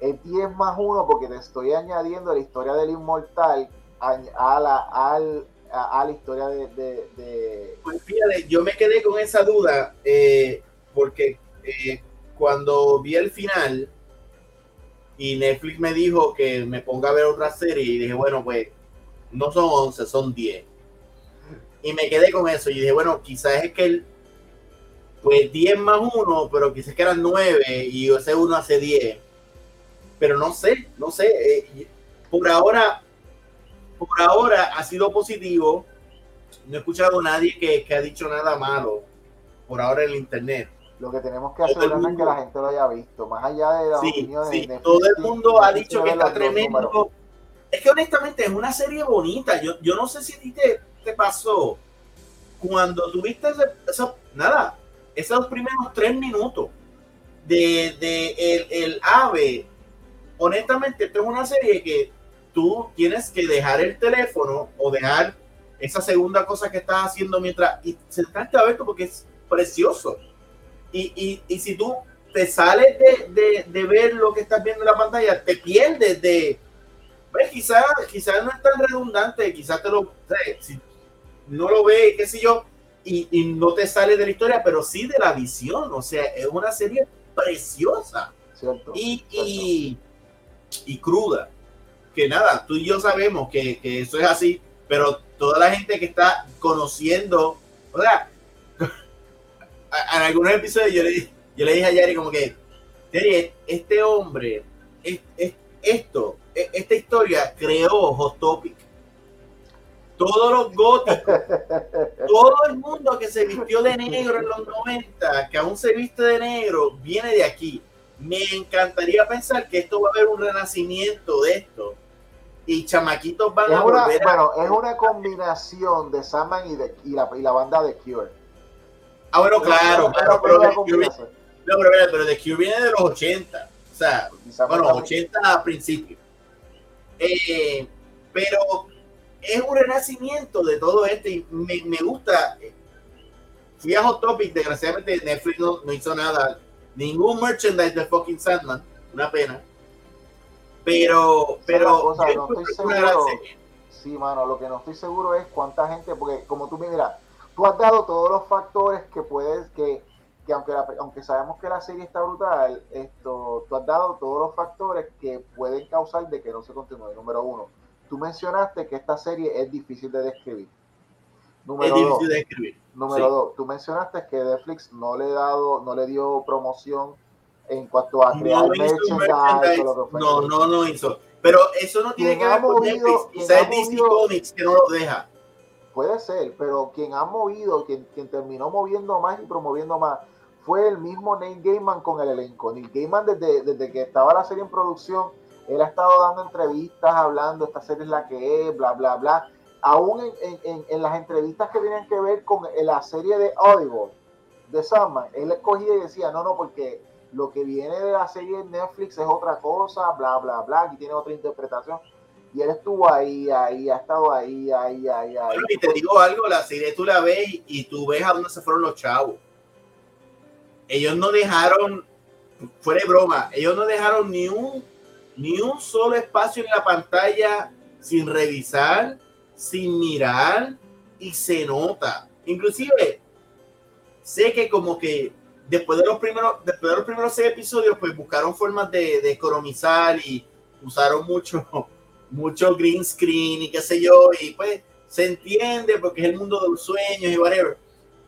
es 10 más 1 porque te estoy añadiendo la historia del inmortal a, a la, al, a, a la historia de, de, de- Pues fíjate, yo me quedé con esa duda eh, porque eh, cuando vi el final y Netflix me dijo que me ponga a ver otra serie y dije, bueno, pues no son 11, son 10. Y me quedé con eso y dije, bueno, quizás es que el, pues 10 más 1, pero quizás que eran 9 y ese 1 hace 10. Pero no sé, no sé. eh, por ahora, por ahora ha sido positivo. No he escuchado a nadie que, que ha dicho nada malo por ahora en el internet. Lo que tenemos que hacer es que la gente lo haya visto, más allá de las sí, opiniones. Sí. todo el mundo ha dicho que está tremendo. Es que honestamente es una serie bonita. Yo, yo no sé si a ti te, te pasó cuando tuviste eso, nada, esos primeros tres minutos de, de el, el, ave. Honestamente, esto es una serie que tú tienes que dejar el teléfono o dejar esa segunda cosa que estás haciendo mientras y sentarte a ver porque es precioso. Y, y, y si tú te sales de, de, de, ver lo que estás viendo en la pantalla, te pierdes de. Pues quizás quizá no es tan redundante, quizás te lo. Si no lo ves, qué sé yo, y, y, no te sale de la historia, pero sí de la visión. O sea, es una serie preciosa cierto, y, y, y, cruda. Que nada, tú y yo sabemos que, que eso es así, pero toda la gente que está conociendo, o sea, en algunos episodios yo le, yo le dije a Yari como que, Yari, este hombre, es, es, esto, esta historia creó Hot Topic. Todos los góticos, todo el mundo que se vistió de negro en los 90, que aún se viste de negro, viene de aquí. Me encantaría pensar que esto va a haber un renacimiento de esto. Y chamaquitos van es a una, volver bueno, a... es una combinación de Sandman y, de, y, la, y la banda de Cure. Ah, bueno, claro, claro, pero, Cure, no, pero, pero The Cure viene de los 80. O sea, bueno, más- 80 a principio. Eh, pero es un renacimiento de todo esto y me, me gusta. Fui a Hot Topic, desgraciadamente Netflix no, no hizo nada, ningún merchandise de fucking Sandman, una pena. Pero, pero cosa, no estoy seguro. Sí, mano, lo que no estoy seguro es cuánta gente, porque como tú me dirás, tú has dado todos los factores que puedes, que, que aunque, la- aunque sabemos que la serie está brutal, esto, tú has dado todos los factores que pueden causar de que no se continúe. Número uno, tú mencionaste que esta serie es difícil de describir. Es dos, difícil de escribir. Número Sí. dos, tú mencionaste que Netflix no le dado, no le dio promoción en cuanto a crear No merchandise lo no, no, no hizo. Pero eso no tiene que ver con movido- Netflix. Quizás es DC movido- Comics que no lo deja. Puede ser, pero quien ha movido, quien, quien terminó moviendo más y promoviendo más, fue el mismo Neil Gaiman con el elenco. Neil Gaiman desde, desde que estaba la serie en producción, él ha estado dando entrevistas, hablando, esta serie es la que es, bla, bla, bla. Aún en, en- en- las entrevistas que tenían que ver con la serie de Audible, de Sandman, él escogía y decía, no, no, porque lo que viene de la serie de Netflix es otra cosa, bla, bla, bla, aquí tiene otra interpretación. Y él estuvo ahí, ahí, ha estado ahí, ahí, ahí, ahí. Bueno, y te digo algo, la serie tú la ves y, y tú ves a dónde se fueron los chavos. Ellos no dejaron, fuera de broma, ellos no dejaron ni un, ni un solo espacio en la pantalla sin revisar, sin mirar, y se nota. Inclusive, sé que como que después de los primeros, después de los primeros episodios, pues buscaron formas de, de economizar y usaron mucho, mucho green screen y qué sé yo, y pues se entiende porque es el mundo de los sueños y whatever,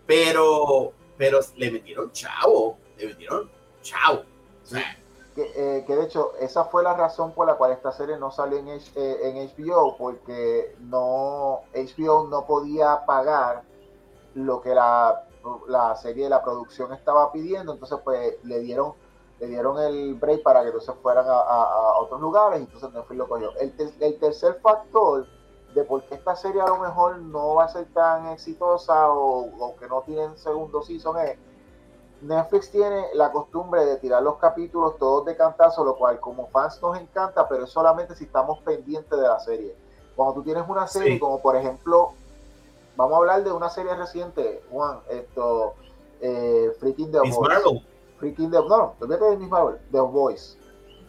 pero, pero le metieron chavo, le metieron chavo. O sea, que, eh, que de hecho esa fue la razón por la cual esta serie no salió en, H- eh, HBO porque no HBO no podía pagar lo que la, la serie de la producción estaba pidiendo. Entonces pues le dieron le dieron el break para que entonces fueran a, a- a otros lugares y entonces Netflix lo cogió. El, ter- el tercer factor de por qué esta serie a lo mejor no va a ser tan exitosa o, o que no tienen segundo season es Netflix tiene la costumbre de tirar los capítulos todos de cantazo, lo cual como fans nos encanta, pero es solamente si estamos pendientes de la serie. Cuando tú tienes una serie, Sí. como por ejemplo, vamos a hablar de una serie reciente, Juan, esto, eh, Freaking the Miss Voice. Marvel. Freaking the, no, no, de Miss Marvel, The Voice.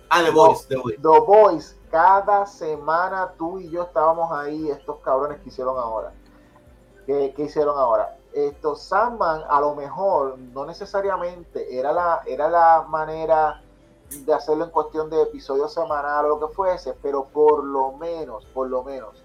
Ah, The. Voice, The Voice. The Boys, cada semana tú y yo estábamos ahí, estos cabrones que hicieron ahora. ¿Qué, qué hicieron ahora? Esto, Sandman, a lo mejor, no necesariamente era la, era la manera de hacerlo en cuestión de episodio semanal o lo que fuese, pero por lo menos, por lo menos,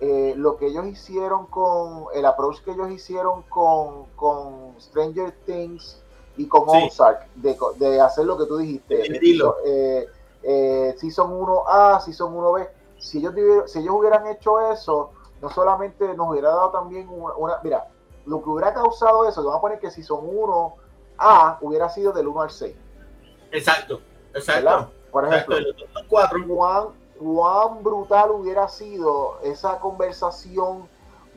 eh, lo que ellos hicieron con, el approach que ellos hicieron con, con Stranger Things y con Sí. Ozark, de, de hacer lo que tú dijiste, eh, eh, Season 1A, Season 1B, si ellos, si ellos hubieran hecho eso, no solamente nos hubiera dado también una, mira, lo que hubiera causado eso, vamos a poner que si son 1 A, hubiera sido del 1 al 6. Exacto, exacto. Por ejemplo, Juan, cuán brutal hubiera sido esa conversación,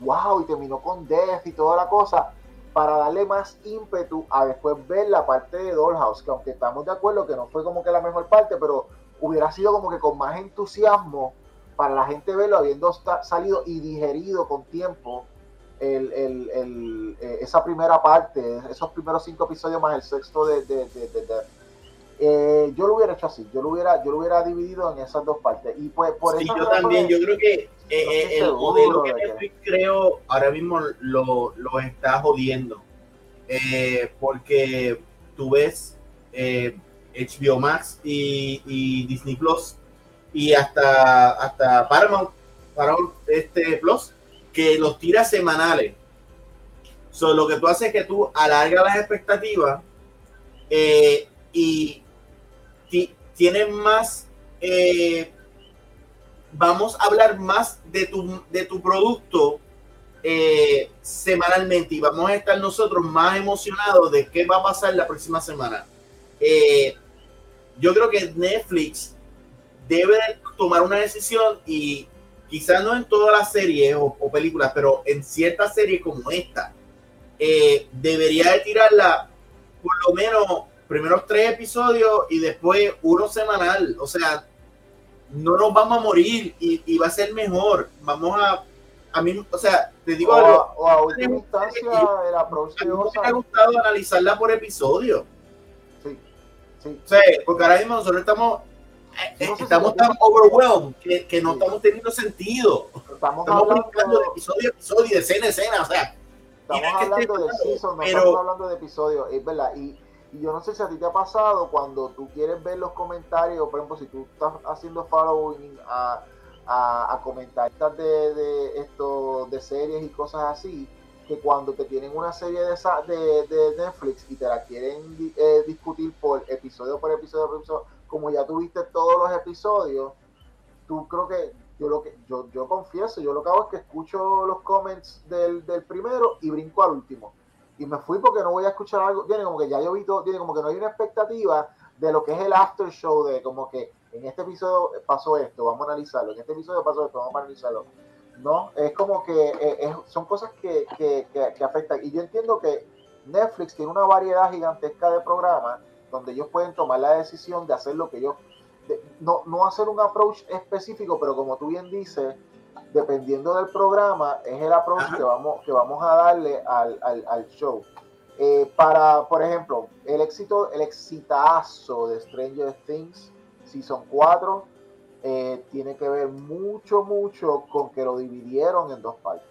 wow, y terminó con Death y toda la cosa, para darle más ímpetu a después ver la parte de Dollhouse, que aunque estamos de acuerdo que no fue como que la mejor parte, pero hubiera sido como que con más entusiasmo para la gente verlo habiendo salido y digerido con tiempo el, el, el, eh, esa primera parte, esos primeros cinco episodios más el sexto de, de, de, de eh, yo lo hubiera hecho así, yo lo hubiera, yo lo hubiera dividido en esas dos partes. Y pues por sí, yo también, yo creo que eh, el modelo que Netflix creo ahora mismo lo, lo está jodiendo. porque tú ves HBO Max y, y, Disney Plus y hasta, hasta Paramount, Paramount este Plus que los tira semanales. So, lo que tú haces es que tú alargas las expectativas eh, y tienes más, eh, vamos a hablar más de tu, de tu producto eh, semanalmente y vamos a estar nosotros más emocionados de qué va a pasar la próxima semana. yo creo que Netflix debe tomar una decisión y quizás no en todas las series o, películas, pero en ciertas series como esta, eh, debería de tirarla por lo menos primeros tres episodios y después uno semanal. O sea, no nos vamos a morir y, va a ser mejor. Vamos a, a mí, o sea, te digo o, a última instancia, el approach me ha gustado analizarla por episodio. Sí, sí. O sea, porque ahora mismo nosotros estamos estamos tan overwhelmed que, que no estamos teniendo sentido. Estamos, hablando de episodio a episodio, de escena a escena, o sea. Estamos hablando de season, no estamos hablando de episodio, es verdad. Y, y, yo no sé si a ti te ha pasado cuando tú quieres ver los comentarios, por ejemplo, si tú estás haciendo following a, a, a comentaristas de, de, esto, de series y cosas así, que cuando te tienen una serie de, de, de Netflix y te la quieren eh, discutir por episodio por episodio por episodio, como ya tuviste todos los episodios, tú creo que yo lo que yo, yo confieso, yo lo que hago es que escucho los comments del, del primero y brinco al último. Y me fui porque no voy a escuchar algo, tiene como que ya yo vi todo, tiene como que no hay una expectativa de lo que es el after show, de como que en este episodio pasó esto, vamos a analizarlo, en este episodio pasó esto, vamos a analizarlo. No, es como que eh, son cosas que, que, que, que afectan. Y yo entiendo que Netflix tiene una variedad gigantesca de programas donde ellos pueden tomar la decisión de hacer lo que ellos, no, no hacer un approach específico, pero como tú bien dices, dependiendo del programa, es el approach que vamos, que vamos a darle al, al, al show. Eh, para, por ejemplo, el éxito, el exitazo de Stranger Things Season 4 eh, tiene que ver mucho, mucho con que lo dividieron en dos partes.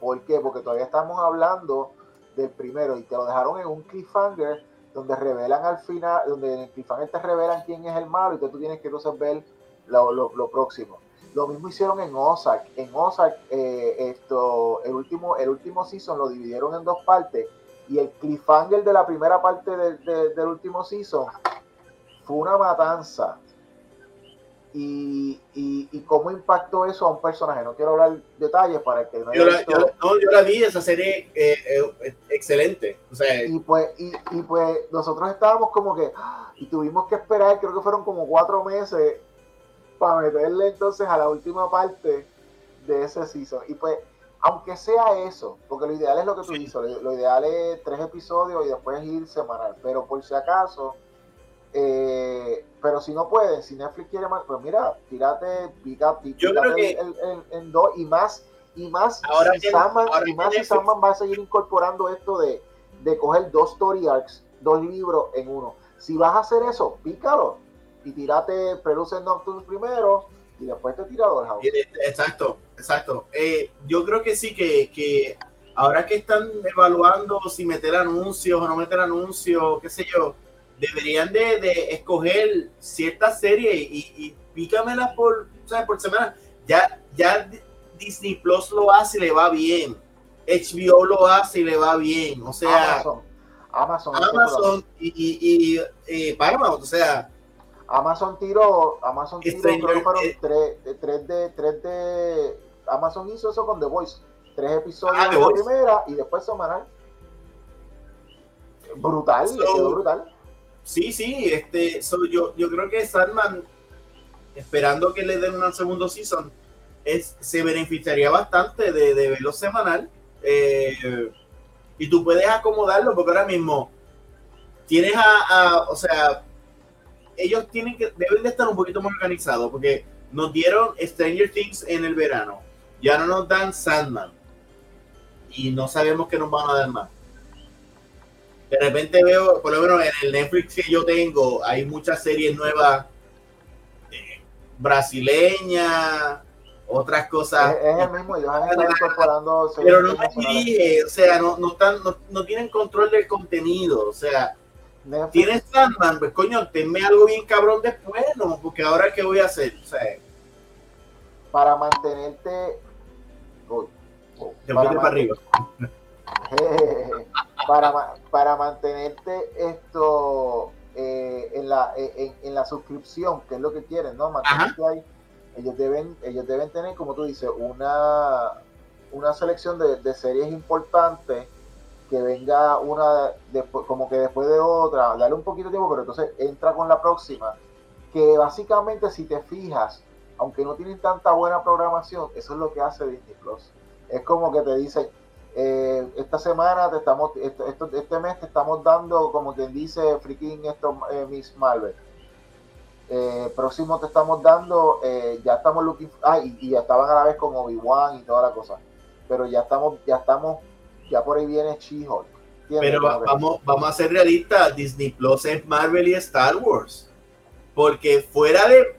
¿Por qué? Porque todavía estamos hablando del primero y te lo dejaron en un cliffhanger donde revelan al final, donde en el cliffhanger te revelan quién es el malo y que tú tienes que entonces ver lo, lo, próximo. Lo mismo hicieron en Ozark. En Ozark, eh, esto, el último, el último season lo dividieron en dos partes y el cliffhanger de la primera parte del último season fue una matanza y, y, cómo impactó eso a un personaje. No quiero hablar detalles para que no yo, la, yo, no, yo la vi, esa serie eh, eh, excelente. O sea, y, pues, y, y, pues nosotros estábamos como que, y tuvimos que esperar, creo que fueron como cuatro meses para meterle entonces a la última parte de ese season. Y pues, aunque sea eso, porque lo ideal es lo que tú dices, lo, lo ideal es tres episodios y después ir semanal, pero por si acaso eh, pero si no pueden, si Netflix quiere más, pues mira, tírate, creo que... en dos y más, y más, ahora si Sandman, y más si Sandman va a seguir incorporando esto de, de coger dos story arcs, dos libros en uno. Si vas a hacer eso, pícalo y tírate Preluce Nocturne primero y después te tira House. Exacto, exacto. Eh, yo creo que sí, que, que ahora que están evaluando si meter anuncios o no meter anuncios, qué sé yo, deberían de, escoger ciertas series y, y pícamelas por, por semana. Ya, ya Disney Plus lo hace y le va bien. HBO lo hace y le va bien. O sea, Amazon, Amazon, y, y, Paramount, o sea, Amazon tiró, Amazon tiró, Stranger- creo que fueron eh. tres, tres de, tres de, Amazon hizo eso con The Voice, tres episodios Ah, de la primera y después semanal. Brutal, le quedó brutal. Sí, sí, este, so, yo, yo creo que Sandman, esperando que le den una segundo season, es, se beneficiaría bastante de, de verlo semanal. eh, y tú puedes acomodarlo, porque ahora mismo tienes a, a- o sea, ellos tienen que, deben de estar un poquito más organizados, porque nos dieron Stranger Things en el verano, ya no nos dan Sandman, y no sabemos qué nos van a dar más de repente veo, por lo menos en el Netflix que yo tengo, hay muchas series nuevas eh, brasileñas, otras cosas. Es, es el mismo, ellos han estado incorporando pero no me dirige, o sea, no, no, están, no, no tienen control del contenido, o sea, Netflix, tienes Sandman, pues coño, tenme algo bien cabrón después, ¿no? Porque ahora, ¿qué voy a hacer? O sea, para mantenerte uy, te para para arriba. para, para mantenerte esto eh, en, la, en, en la suscripción, que es lo que quieren, ¿no? Mantenerte ahí. Ellos deben, ellos deben tener, como tú dices, una, una selección de, de series importantes que venga una después, como que después de otra, darle un poquito de tiempo, pero entonces entra con la próxima, que básicamente si te fijas, aunque no tienen tanta buena programación, eso es lo que hace Disney Plus. Es como que te dicen, eh, esta semana te estamos, esto, esto- este mes te estamos dando, como quien dice, freaking esto, eh, Miss Marvel. Eh, próximo te estamos dando, eh, ya estamos looking, ah, y, y ya estaban a la vez con Obi-Wan y toda la cosa. Pero ya estamos, ya estamos, ya por ahí viene She-Hulk. Pero vamos, vamos a ser realistas, Disney Plus es Marvel y Star Wars. Porque fuera de...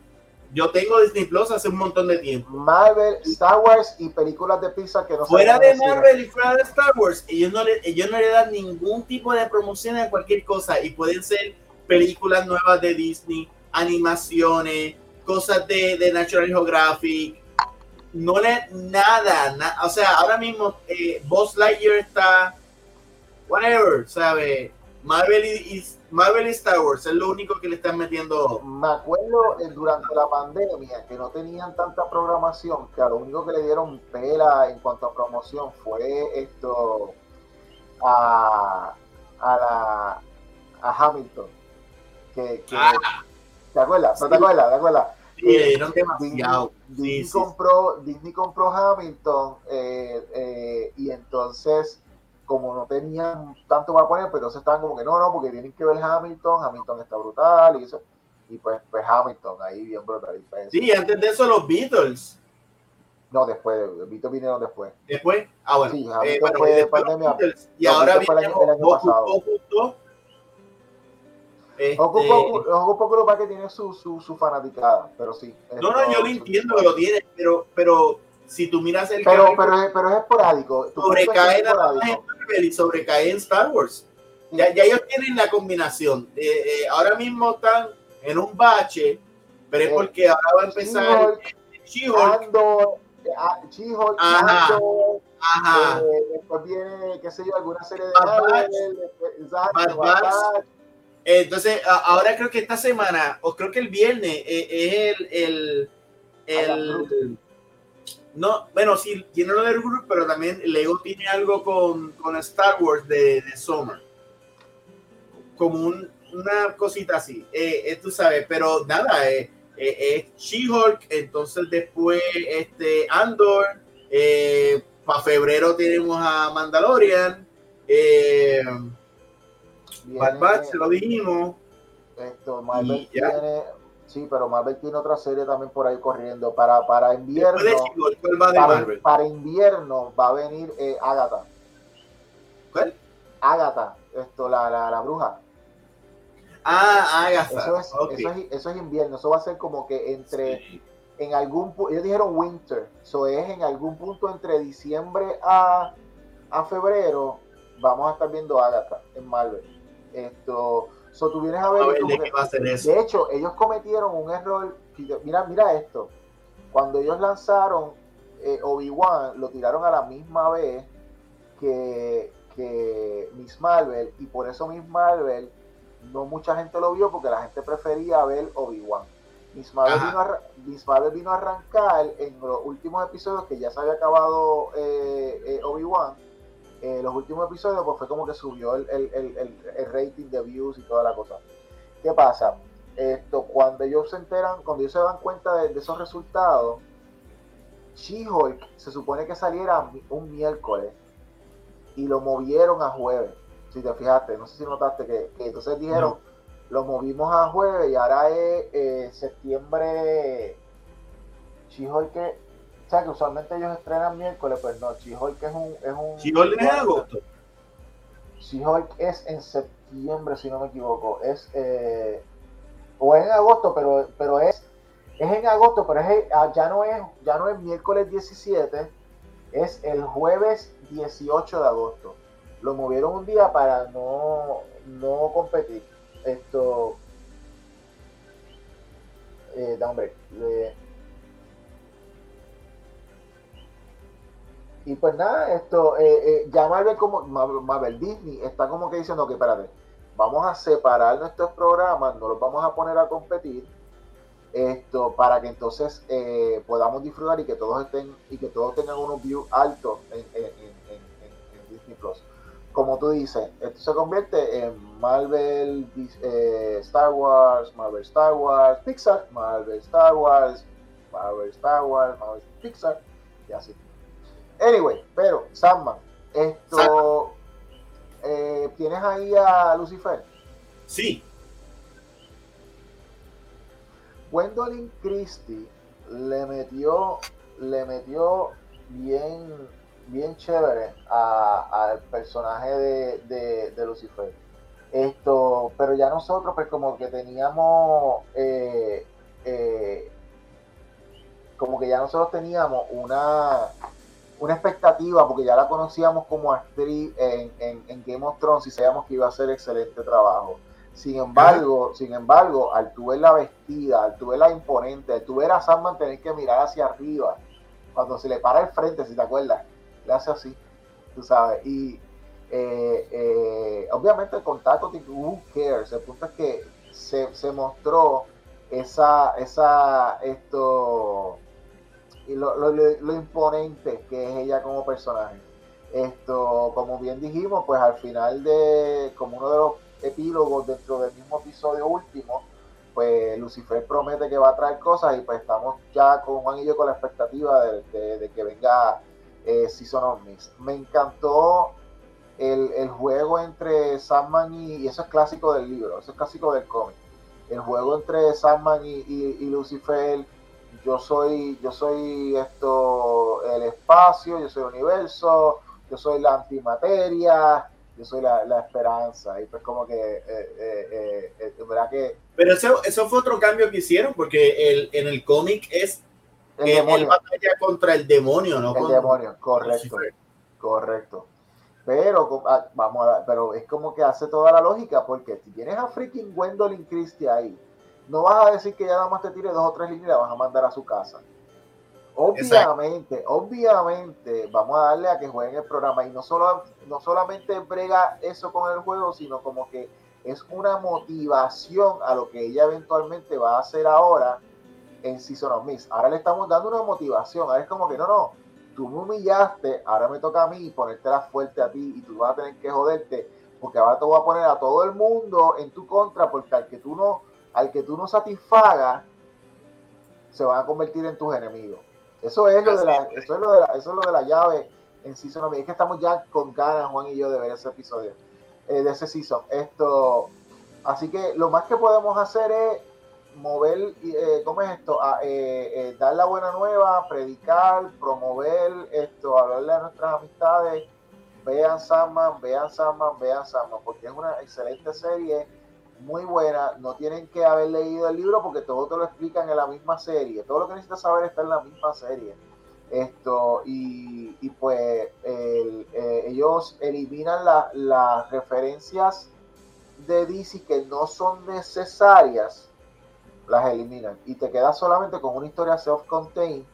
Yo tengo Disney Plus hace un montón de tiempo. Marvel, Star Wars y películas de pizza que no fuera de. Marvel y fuera de Star Wars, ellos no, le, ellos no le dan ningún tipo de promoción a cualquier cosa y pueden ser películas nuevas de Disney, animaciones, cosas de, de National Geographic, no le nada, na- o sea, ahora mismo eh, Buzz Lightyear está, whatever, ¿sabe? Marvel y, y- Marvel y Star Wars es lo único que le están metiendo. Me acuerdo eh, durante la pandemia que no tenían tanta programación, que a lo único que le dieron pela en cuanto a promoción fue esto a, a la a Hamilton. Que, que- Ah. ¿Te acuerdas? ¿No Sí. te acuerdas? ¿Te acuerdas? Sí. Disney, Disney sí, sí. compró, Disney compró Hamilton eh, eh, y entonces como no tenían tanto para poner, pues entonces estaban como que no, no, porque tienen que ver Hamilton, Hamilton está brutal y eso. Y pues, pues Hamilton ahí bien brutal. Sí, antes de eso los Beatles. No, después, Vito vinieron después. Después, ah, bueno. Sí, eh, Hamilton bueno, fue después pandemia. los Beatles, y Los ahora Beatles viene año- el año Hocus pasado. Pocus 2. Ojo poco, ojo poco lo que tiene su, su, su fanaticada, pero sí. no, no, yo lo entiendo que lo tiene, pero, pero si tú miras el Pero, pero, es- pero es esporádico. Sobrecae es esporádico. Marvel y sobrecae en Star Wars. Ya, ya ellos tienen la combinación. Eh, eh, ahora mismo están en un bache, pero es Eh, porque ahora va a empezar She-Hulk, She-Hulk. Eh, ah, Ajá. Ajá. eh, después viene, qué sé yo, alguna serie de. Marvel. Entonces, ahora creo que esta semana, o creo que el viernes, eh, es el, el, el- no, bueno, sí, tiene lo del grupo, pero también Lego tiene algo con, con Star Wars de, de Summer. Como un- una cosita así, eh, eh, tú sabes, pero nada, eh, eh, es She-Hulk, entonces después este Andor, para febrero tenemos a Mandalorian, eh, Bad Batch, se lo dijimos. esto, Marvel tiene, sí, pero Marvel tiene otra serie también por ahí corriendo. Para, para invierno, Después de She-Hulk, ¿cuál va de para, para invierno va a venir eh, Agatha. ¿Cuál? Agatha, esto, la, la, la bruja. Ah, Agatha. Eso es, eso, es, eso es invierno, eso va a ser como que entre, Sí. en algún ellos dijeron winter, eso es en algún punto entre diciembre a, a febrero, vamos a estar viendo Agatha en Marvel. Esto, so tú vienes a ver, A ver como de que- qué va a ser eso. de hecho, ellos cometieron un error. Mira, mira esto. Cuando ellos lanzaron eh, Obi-Wan, lo tiraron a la misma vez que, que Miss Marvel, y por eso Miss Marvel no mucha gente lo vio porque la gente prefería ver Obi-Wan. Miss Marvel, vino a, arrancar en los últimos episodios que ya se había acabado eh, eh, Obi-Wan. Eh, los últimos episodios pues fue como que subió el, el, rating de views y toda la cosa. ¿Qué pasa? Esto, cuando ellos se enteran, cuando ellos se dan cuenta de, esos resultados, She-Hulk se supone que saliera un miércoles y lo movieron a jueves. Si te fijaste, no sé si notaste que, entonces dijeron, lo movimos a jueves y ahora es eh, septiembre. She-Hulk o sea que usualmente ellos estrenan miércoles, pues no, She-Hulk es un. Es un She-Hulk es en agosto. She-Hulk es en septiembre, si no me equivoco. Es. Eh, o es en agosto, pero, pero es, es en agosto, pero es, ah, ya, no es, ya no es miércoles 17, es el jueves 18 de agosto. Lo movieron un día para no, no competir. Esto. Eh, da hombre. Y pues nada, esto, eh, eh, ya Marvel como Marvel Disney está como que diciendo que espérate, vamos a separar nuestros programas, no los vamos a poner a competir, esto para que entonces eh, podamos disfrutar y que todos estén y que todos tengan unos views altos en, Disney Plus. Como tú dices, esto se convierte en Marvel, eh, Star Wars, Marvel Star Wars, Pixar, Marvel Star Wars, Marvel Star Wars, Marvel Pixar y así. Anyway, pero Sandman, esto eh, ¿tienes ahí a Lucifer? Sí. Gwendolyn Christie le metió, le metió bien, bien chévere al personaje de, Lucifer. Esto, pero ya nosotros, pues como que teníamos, eh, eh, como que ya nosotros teníamos una, una expectativa, porque ya la conocíamos como actriz en, en, Game of Thrones y sabíamos que iba a hacer excelente trabajo. Sin embargo, sin embargo, al tu la vestida, al tu la imponente, al tu ver a Sandman tener que mirar hacia arriba, cuando se le para el frente, si te acuerdas, le hace así, tú sabes, y eh, eh, obviamente el contacto, who cares, el punto es que se, se mostró esa, esa, esto, y lo, lo, imponente que es ella como personaje. Esto, como bien dijimos, pues al final de, como uno de los epílogos dentro del mismo episodio último, pues Lucifer promete que va a traer cosas y pues estamos ya con Juan y yo con la expectativa de, que venga eh, Season of Mist. Me encantó el, juego entre Sandman y, y, eso es clásico del libro, eso es clásico del cómic. El juego entre Sandman y, y Lucifer yo soy, yo soy esto, el espacio, yo soy el universo, yo soy la antimateria, yo soy la, esperanza. Y pues como que, eh, eh, eh, ¿verdad que... Pero eso, eso fue otro cambio que hicieron, porque el, en el cómic es el, batalla contra el demonio, ¿no? El demonio, correcto. Correcto. Pero, ah, vamos a, pero es como que hace toda la lógica, porque si tienes a freaking Gwendolyn Christie ahí, no vas a decir que ya nada más te tire dos o tres líneas y la vas a mandar a su casa. Obviamente, obviamente, vamos a darle a que jueguen el programa y no, solo, no solamente brega eso con el juego, sino como que es una motivación a lo que ella eventualmente va a hacer ahora en Season of Mist. Ahora le estamos dando una motivación, ahora es como que no, no, tú me humillaste, ahora me toca a mí ponértela fuerte a ti y tú vas a tener que joderte porque ahora te voy a poner a todo el mundo en tu contra porque al que tú no al que tú no satisfagas, se van a convertir en tus enemigos. Eso es lo de la, eso es lo de la, eso es lo de la llave en Season Es que estamos ya con ganas, Juan y yo, de ver ese episodio, eh, de ese season. Esto, así que lo más que podemos hacer es mover, eh, ¿cómo es esto? Ah, eh, dar la buena nueva, predicar, promover esto, hablarle a nuestras amistades. Vean Sandman, vean Sandman, vean Sandman, porque es una excelente serie muy buena. No tienen que haber leído el libro porque todo te lo explican en la misma serie. Todo lo que necesitas saber está en la misma serie. Esto, y, pues eh, ellos eliminan las referencias de DC que no son necesarias, las eliminan. Y te quedas solamente con una historia self-contained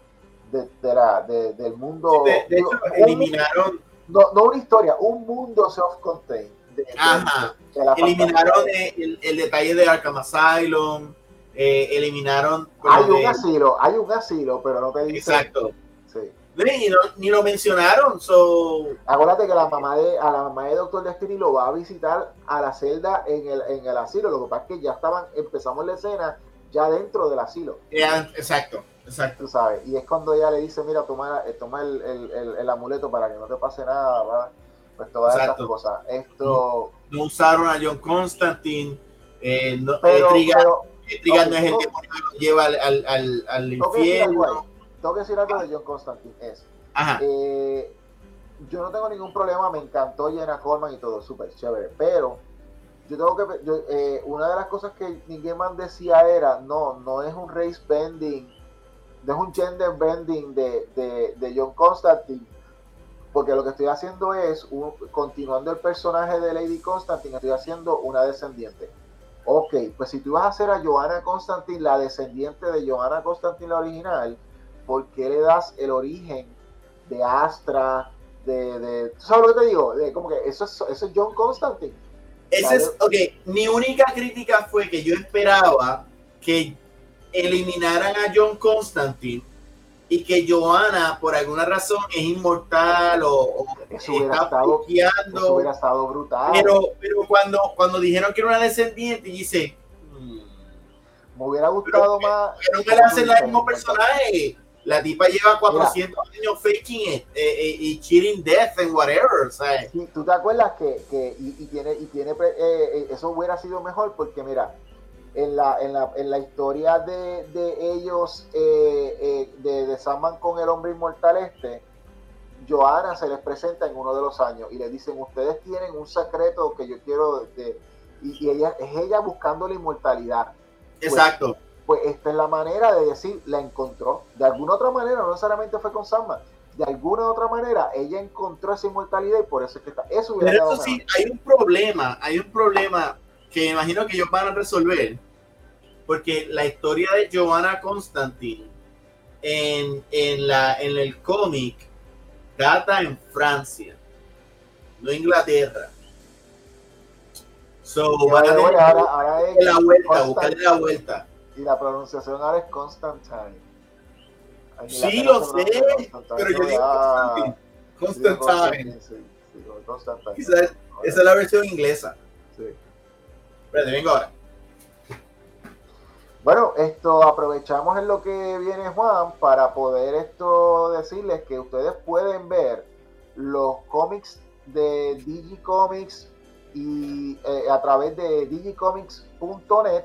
de, la, del mundo. de, hecho, eliminaron. No, no una historia, un mundo self-contained Ajá. eliminaron el, el, detalle de Arkham Asylum, eh, eliminaron... Hay un asilo, hay un asilo, pero no te dice... Exacto. Sí. Ni, ni, lo mencionaron, so... Acuérdate que la mamá de, a la mamá de Doctor Destiny lo va a visitar a la celda en el, en el asilo, lo que pasa es que ya estaban, empezamos la escena ya dentro del asilo. exacto, exacto. Tú sabes, y es cuando ella le dice, mira, toma, eh, toma el, el, el, amuleto para que no te pase nada, ¿verdad? Pues todas estas cosas. Esto... No, usaron a John Constantine, eh, no, pero, pero, Trigan no es el que lo lleva al, al, al, al infierno. Tengo que decir algo de John Constantine, es... Eh, yo no tengo ningún problema, me encantó Jenna Coleman y todo, súper chévere, pero yo tengo que, eh, una de las cosas que Nigeman decía era, no, no es un race bending, no es un gender bending de, de, de John Constantine, porque lo que estoy haciendo es, continuando el personaje de Lady Constantine, estoy haciendo una descendiente. Ok, pues si tú vas a hacer a Joanna Constantine, la descendiente de Joanna Constantine, la original, ¿por qué le das el origen de Astra, de, de ¿tú sabes lo que te digo? De, como que eso es, eso es John Constantine. Ese es, ok, mi única crítica fue que yo esperaba que eliminaran a John Constantine y que Johanna por alguna razón es inmortal o, eso hubiera está estado, eso hubiera estado brutal. Pero, pero cuando, cuando dijeron que era una descendiente, dice. Mm, me hubiera gustado más. Pero no me la hacen el mismo personaje. La tipa lleva 400 años faking it, eh, eh, y cheating death and whatever. ¿sabes? Sí, tú te acuerdas que, que y, y, tiene, y tiene eh, eso hubiera sido mejor porque, mira, en la, en la, en la historia de, de ellos, eh, eh, de, de Sandman con el hombre inmortal este, Joana se les presenta en uno de los años y le dicen, ustedes tienen un secreto que yo quiero, de, y, ella es ella buscando la inmortalidad. Pues, Exacto. Pues, esta es la manera de decir, la encontró. De alguna otra manera, no necesariamente fue con Sandman. De alguna otra manera, ella encontró esa inmortalidad y por eso es que está. Eso Pero eso sí, hay un problema, hay un problema que imagino que ellos van a resolver, porque la historia de Joanna Constantine en, en, la, en el cómic data en Francia, no Inglaterra. So, van a ahora, la vuelta, buscarle la vuelta. Y la pronunciación ahora es Constantine. Sí, lo sé, pero yo digo Constantine. Constantine. Esa, es la versión inglesa. Espérate, vengo ahora. Bueno, esto aprovechamos en lo que viene Juan para poder esto decirles que ustedes pueden ver los cómics de Digicomics y eh, a través de digicomics.net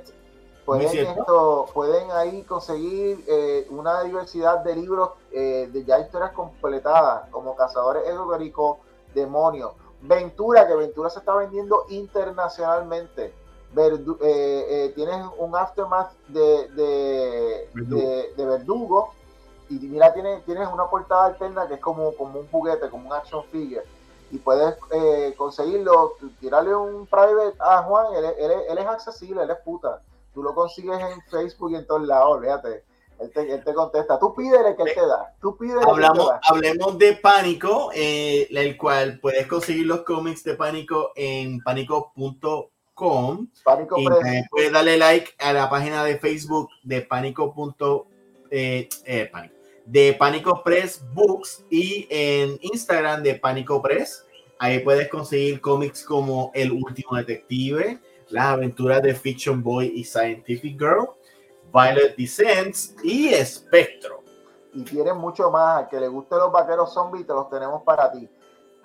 pueden esto pueden ahí conseguir eh, una diversidad de libros eh, de ya historias completadas como Cazadores Esotéricos, Demonios, Ventura que Ventura se está vendiendo internacionalmente eh, eh, tienes un aftermath de, de, verdugo. y mira, tienes, tienes una portada alterna que es como, como un juguete, como un action figure. Y puedes eh, conseguirlo, tirarle un private a Juan, él, él, es accesible, él es puta. Tú lo consigues en Facebook y en todos lados, fíjate. Él te, contesta, tú pídele que él te da. Tú pídele Hablamos, Hablemos de Pánico, el cual puedes conseguir los cómics de Pánico en pánico.com Pánico y puedes darle like a la página de Facebook de Pánico. Eh, eh, pánico, de Pánico Press Books y en Instagram de Pánico Press. Ahí puedes conseguir cómics como El último detective, Las aventuras de Fiction Boy y Scientific Girl, Violet Descents y Espectro. Y tienen mucho más. Que le guste los vaqueros zombies, te los tenemos para ti.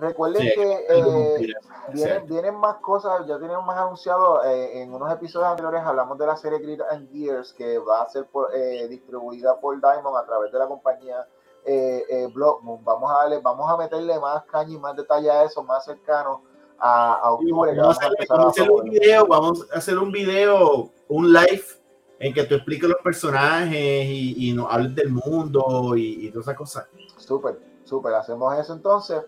Recuerden que eh, vienen, más cosas, ya tenemos más anunciado eh, en unos episodios anteriores hablamos de la serie Grid and Gears que va a ser eh, distribuida por Diamond a través de la compañía eh, Blockmoon. Vamos a darle, vamos a meterle más caña y más detalle a eso, más cercano a, octubre. Vamos, a, hacer un video, vamos a hacer un video, un live en que tú expliques los personajes y, y nos hables del mundo y, y todas esas cosas. Súper, súper, hacemos eso entonces.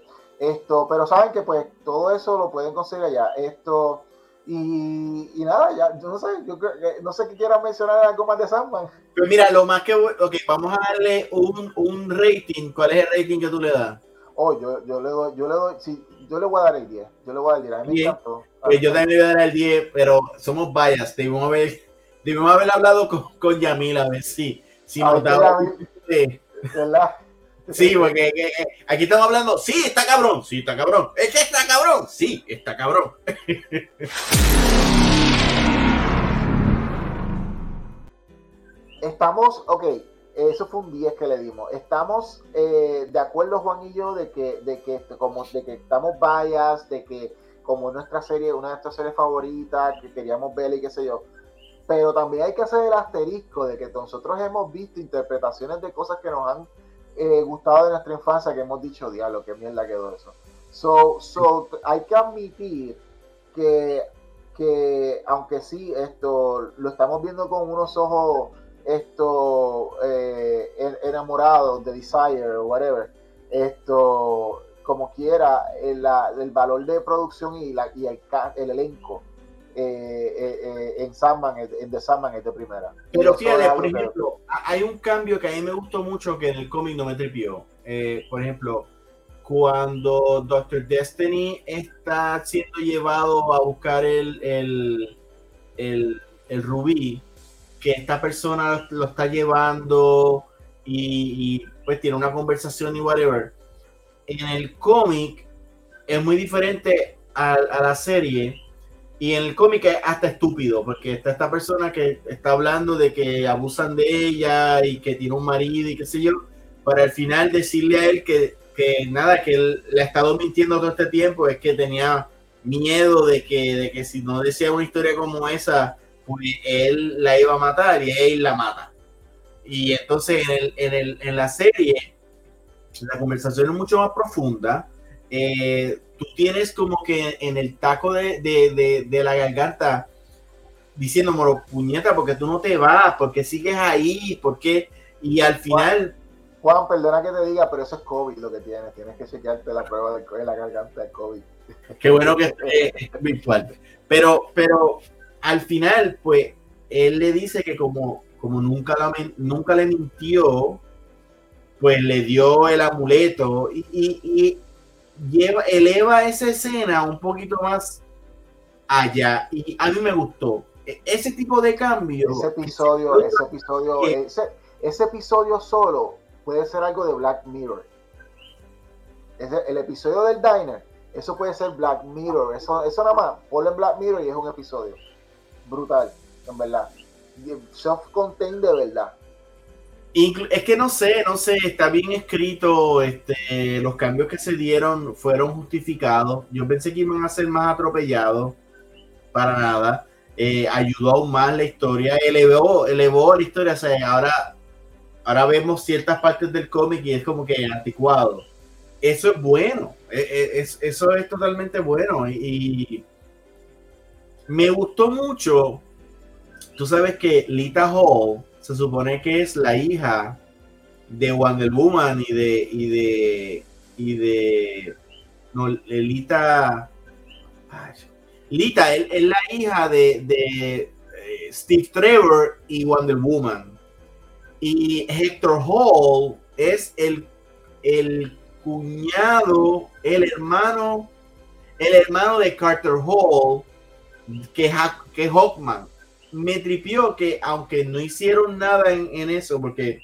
Esto, pero saben que pues todo eso lo pueden conseguir allá. Esto, y, y nada, ya, yo no sé, yo no sé qué quieran mencionar algo más de Sandman. Pues mira, lo más que, ok, vamos a darle un, un rating. ¿Cuál es el rating que tú le das? Oh, yo, yo le doy, yo le doy, sí, yo le voy a dar el 10. Yo le voy a dar el 10. A mí me encantó. Pues yo también le voy a dar el 10, pero somos bias. Debemos haber, debemos haber hablado con, con Yamila a ver si, si nos daba. ¿Verdad? Sí, porque aquí estamos hablando, sí, está cabrón, sí, está cabrón. Es que está cabrón, sí, está cabrón. Estamos, ok, eso fue un 10 que le dimos. Estamos eh, de acuerdo, Juan y yo, de que, de que, como, de que estamos bias, de que como nuestra serie, una de nuestras series favoritas, que queríamos ver y qué sé yo. Pero también hay que hacer el asterisco de que nosotros hemos visto interpretaciones de cosas que nos han eh, gustado de nuestra infancia, que hemos dicho, diablo, qué mierda quedó eso. So, so, hay que admitir que, que, aunque sí, esto lo estamos viendo con unos ojos esto eh, enamorados de Desire o whatever, esto como quiera, el, el valor de producción y, la, y el, el elenco eh, eh, en Sandman, en The Sandman es de primera. Pero fíjate, por ejemplo, hay un cambio que a mí me gustó mucho que en el cómic no me tripió. por ejemplo, cuando Doctor Destiny está siendo llevado a buscar el, el, el, el rubí, que esta persona lo está llevando y, pues tiene una conversación y whatever. En el cómic es muy diferente a, la serie y en el cómic es hasta estúpido porque está esta persona que está hablando de que abusan de ella y que tiene un marido y qué sé yo, para al final decirle a él que, que nada, que él le ha estado mintiendo todo este tiempo, es que tenía miedo de que, de que si no decía una historia como esa, pues él la iba a matar y él la mata. Y entonces en, el, en, el, en la serie la conversación es mucho más profunda. Eh, tú tienes como que en el taco de, de, de, la garganta diciendo, moro, puñeta, porque tú no te vas, porque sigues ahí, porque y al final... Juan, perdona que te diga, pero eso es COVID lo que tienes. Tienes que chequearte la prueba de, la garganta de COVID. Qué bueno que es virtual. Pero, pero al final, pues, él le dice que como, como nunca, nunca le mintió, pues le dio el amuleto y, lleva, eleva esa escena un poquito más allá. Y a mí me gustó. E, ese tipo de cambio. Ese episodio, ese episodio, ese, episodio solo puede ser algo de Black Mirror. el episodio del diner, eso puede ser Black Mirror. Eso, eso nada más, ponle en Black Mirror y es un episodio brutal, en verdad. Self-contained de verdad. Es que no sé, no sé, está bien escrito, este, los cambios que se dieron fueron justificados. Yo pensé que iban a ser más atropellados, para nada. Eh, ayudó aún más la historia, elevó, elevó la historia. O sea, ahora, ahora vemos ciertas partes del cómic y es como que anticuado. Eso es bueno, e, e, es, eso es totalmente bueno. y me gustó mucho. Tú sabes que Lita Hall se supone que es la hija de Wonder Woman y de y de y de no Lita Lita es, la hija de, de eh, Steve Trevor y Wonder Woman. Y Hector Hall es el el cuñado el hermano el hermano de Carter Hall que, que Hawkman me tripió que aunque no hicieron nada en, eso, porque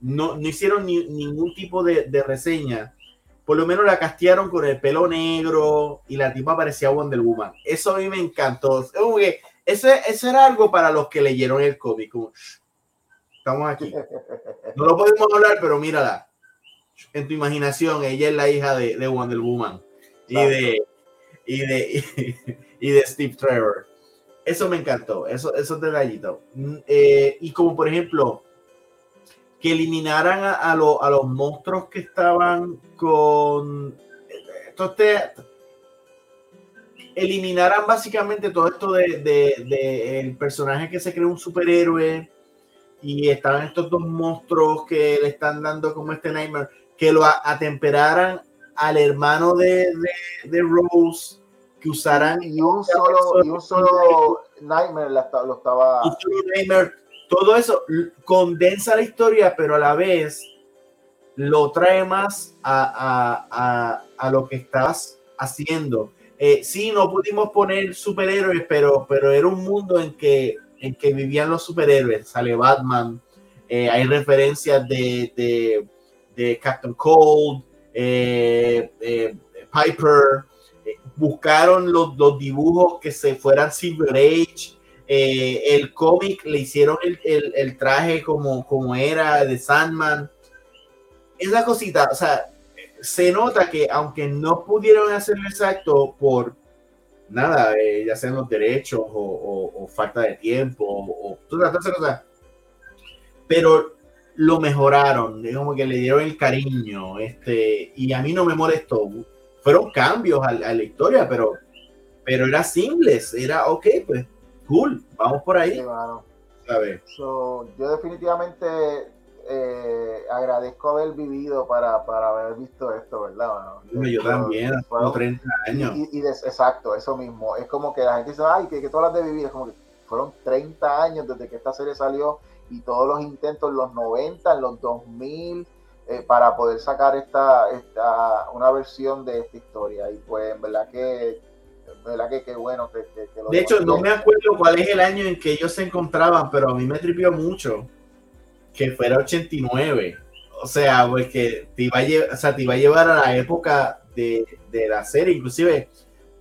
no, no hicieron ningún tipo de, reseña, por lo menos la castearon con el pelo negro y la tipa parecía Wonder Woman. Eso a mí me encantó. eso, eso era algo para los que leyeron el cómic. estamos aquí. No lo podemos hablar, pero mírala. En tu imaginación, ella es la hija de, Wonder Woman y de, y de, y de Steve Trevor. Eso me encantó, eso, esos detallitos. Mm, eh, y como por ejemplo, que eliminaran a, a, los monstruos que estaban con. Entonces, eliminaran básicamente todo esto de, de, el personaje que se cree un superhéroe y estaban estos dos monstruos que le están dando como este Nightmare, que lo atemperaran al hermano de, de Rose que usaran y un solo y un solo Nightmare lo estaba todo eso condensa la historia pero a la vez lo trae más a, lo que estás haciendo. Eh, sí, no pudimos poner superhéroes, pero, pero era un mundo en que, en que vivían los superhéroes. Sale Batman, eh, hay referencias de, de, Captain Cold, eh, Piper. Buscaron los, los, dibujos que se fueran Silver Age. el cómic le hicieron el, el, traje como, como era de Sandman esa cosita, o sea, se nota que aunque no pudieron hacerlo exacto por nada, eh, ya sean los derechos o, falta de tiempo o, todas las cosas, pero lo mejoraron, como que le dieron el cariño, este, y a mí no me molestó. Fueron cambios a, la historia, pero, pero era simples, era ok, pues cool, vamos por ahí. yo definitivamente eh, agradezco haber vivido para, para, haber visto esto, ¿verdad? yo también, 30 años. Y, exacto, eso mismo. Es como que la gente dice, ay, que, que tú de vivir. Es como que fueron 30 años desde que esta serie salió y todos los intentos en los 90, en los 2000, eh, para poder sacar esta, esta, una versión de esta historia. Y pues, en verdad que verdad que qué bueno que, De hecho, no me acuerdo cuál es el año en que ellos se encontraban, pero a mí me tripió mucho que fuera 89. O sea, porque te iba a, llevar, o sea, te iba a llevar a la época de, de, la serie, inclusive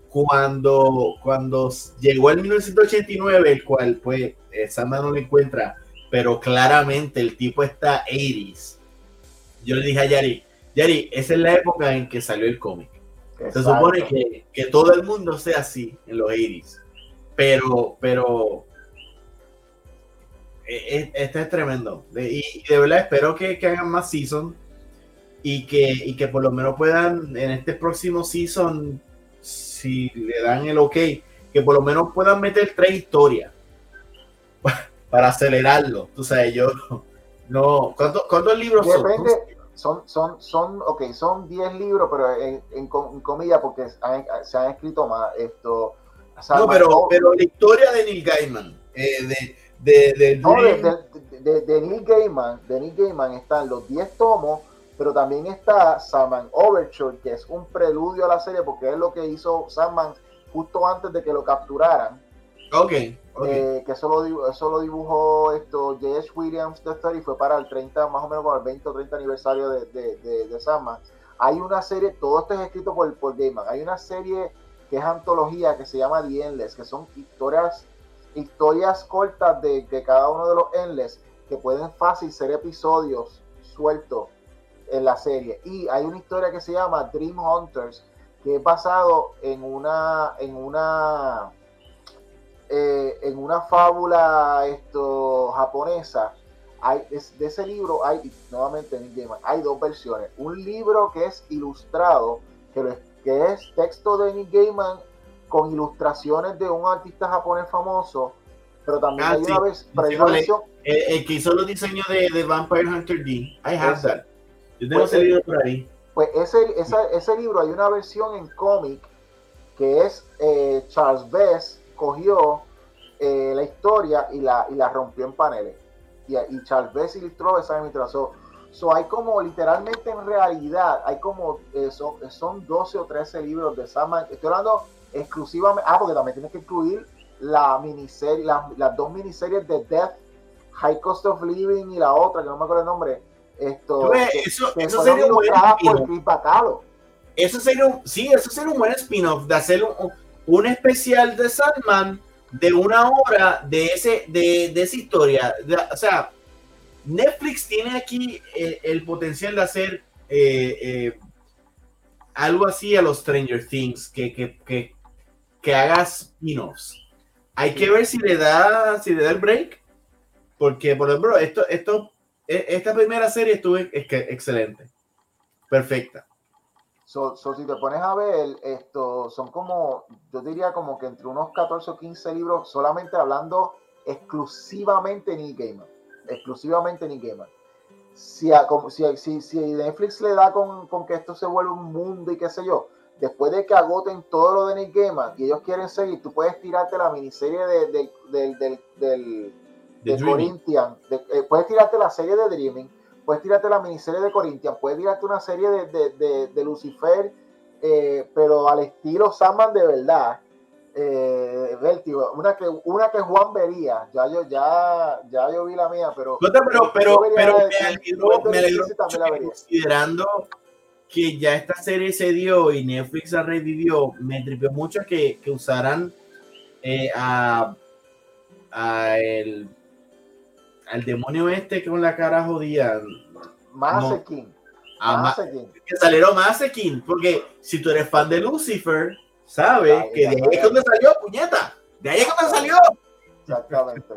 cuando, cuando llegó el 1989, el cual pues Sandman no lo encuentra, pero claramente el tipo está 80s. Yo le dije a Yari, Yari, esa es la época en que salió el cómic. Se supone que, que, todo el mundo sea así en los 80s. Pero, pero este es tremendo. Y de verdad espero que, hagan más season y que, y que por lo menos puedan en este próximo season, si le dan el ok, que por lo menos puedan meter tres historias para acelerarlo. Tú sabes, yo no. ¿Cuántos, libros son? Son, son, son, ok, son 10 libros, pero en, en, comillas, porque se han escrito más. Esto, no, pero, pero la historia de Neil Gaiman, eh, de, de, de, de, Neil Gaiman, de Neil Gaiman están los 10 tomos, pero también está Sandman Overture, que es un preludio a la serie, porque es lo que hizo Sandman justo antes de que lo capturaran. Ok. Eh, que eso lo, eso lo dibujó esto J.S. Williams de y fue para el 30, más o menos para el 20 o 30 aniversario de, de, de, Sandman. Hay una serie, todo esto es escrito por, por Gaiman, hay una serie que es antología que se llama The Endless, que son historias historias cortas de, cada uno de los Endless que pueden fácil ser episodios sueltos en la serie. Y hay una historia que se llama Dream Hunters, que es basado en una, en una, eh, en una fábula esto, japonesa. Hay, de, ese libro hay, nuevamente en hay dos versiones. Un libro que es ilustrado, que, que es texto de Nick Gaiman con ilustraciones de un artista japonés famoso, pero también ah, hay una vez el, que hizo los diseños de, Vampire Hunter D. I have that. Yo tengo pues ese libro por ahí. Pues ese, ese libro hay una versión en cómic que es eh, Charles Bess cogió eh, la historia y la, y la rompió en paneles. Y, y Charles ilustró esa misma so, so, hay como literalmente en realidad, hay como, eh, son, son 12 o 13 libros de Sandman. Estoy hablando exclusivamente, ah, porque también tienes que incluir la miniserie, las dos miniseries de Death, High Cost of Living y la otra, que no me acuerdo el nombre. Esto, eso, eso sería un buen spin-off. Eso sería un, sí, eso sería un buen spin-off de hacer un, un, especial de Sandman de una hora de ese de, de esa historia. o sea, Netflix tiene aquí el, el potencial de hacer eh, eh, algo así a los Stranger Things, que, que, que que hagas spin-offs. Hay que ver si le da, si le da el break, porque por ejemplo, esto, esto, e, esta primera serie estuvo excelente, perfecta. So, si te pones a ver, esto son como, yo diría como que entre unos 14 o 15 libros solamente hablando exclusivamente ni Gamer, exclusivamente ni Gamer. Si, si, si, Netflix le da con, con que esto se vuelve un mundo y qué sé yo, después de que agoten todo lo de Nick Gaiman y ellos quieren seguir, tú puedes tirarte la miniserie de, del, del, del, de Corinthian, eh, puedes tirarte la serie de Dreaming, puedes tirarte la miniserie de Corinthians, puedes tirarte una serie de, de, Lucifer, eh, pero al estilo Sandman de verdad. Eh, una que una que Juan vería, ya yo ya ya yo vi la mía, pero pero pero, pero me alegro, considerando que ya esta serie se dio y Netflix la revivió, me tripió mucho que, que usaran eh, a, a el al demonio este con la cara jodida. Masekin. No, que salieron Masekin, porque si tú eres fan de Lucifer, sabes que de ahí es donde salió, puñeta. De ahí es donde salió. Exactamente.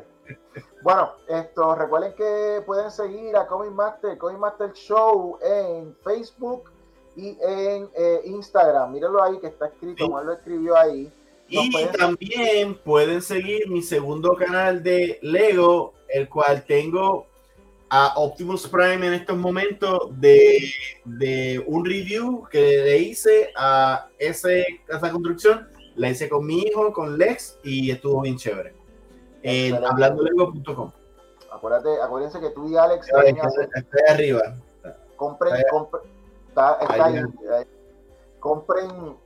bueno, esto, recuerden que pueden seguir a Comic Master, Comic Master Show en Facebook y en eh, Instagram. Mírenlo ahí que está escrito, como él lo escribió ahí. y también pueden seguir mi segundo canal de Lego el cual tengo a Optimus Prime en estos momentos de, de un review que le hice a, ese, esa construcción. La hice con mi hijo, con Lex, y estuvo bien chévere. En hablandolego.com. Acuérdate, acuérdense que tú y Alex estoy, arriba. Compren, compren, está, está ahí, compren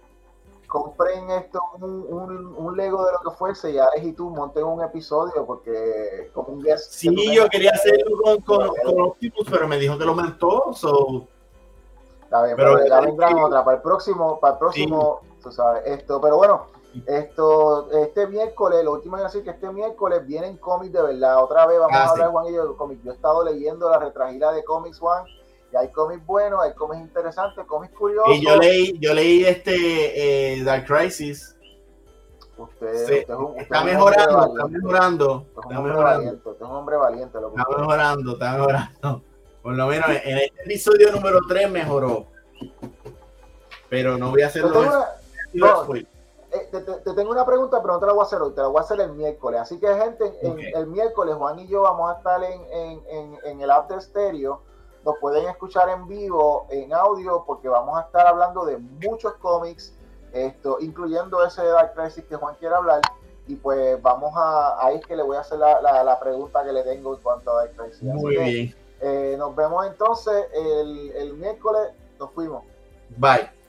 compren esto, un, un, Lego de lo que fuese y Alex y tú monten un episodio porque como un guest. Sí, yo quería hacerlo con, con, con, los tipos, pero me dijo que lo mentó. So. Está bien, pero, ya vendrán otra para el próximo, para el próximo, tú sabes, esto, pero bueno, esto, este miércoles, lo último que decir que este miércoles vienen cómics de verdad. Otra vez vamos ah, a hablar, Juan y yo, de cómics. Yo he estado leyendo la retragila de cómics, Juan y hay cómics buenos, hay cómics interesantes, cómics curiosos. Y yo leí, yo leí este eh, Dark Crisis. Usted, está, mejorando, está mejorando, está mejorando. Usted es un hombre valiente. Lo está mejorando, está mejorando. Por lo menos en este episodio número 3 mejoró. Pero no voy a hacerlo. Te, eh, te, te, tengo una pregunta, pero no te la voy a hacer hoy, te la voy a hacer el miércoles. Así que, gente, el miércoles Juan y yo vamos a estar en, en, en, en el After Stereo nos pueden escuchar en vivo, en audio, porque vamos a estar hablando de muchos cómics, esto, incluyendo ese de Dark Crisis que Juan quiere hablar. Y pues vamos a, ahí es que le voy a hacer la, la, pregunta que le tengo en cuanto a Dark Crisis. Muy bien. Eh, nos vemos entonces el, el miércoles. Nos fuimos. Bye.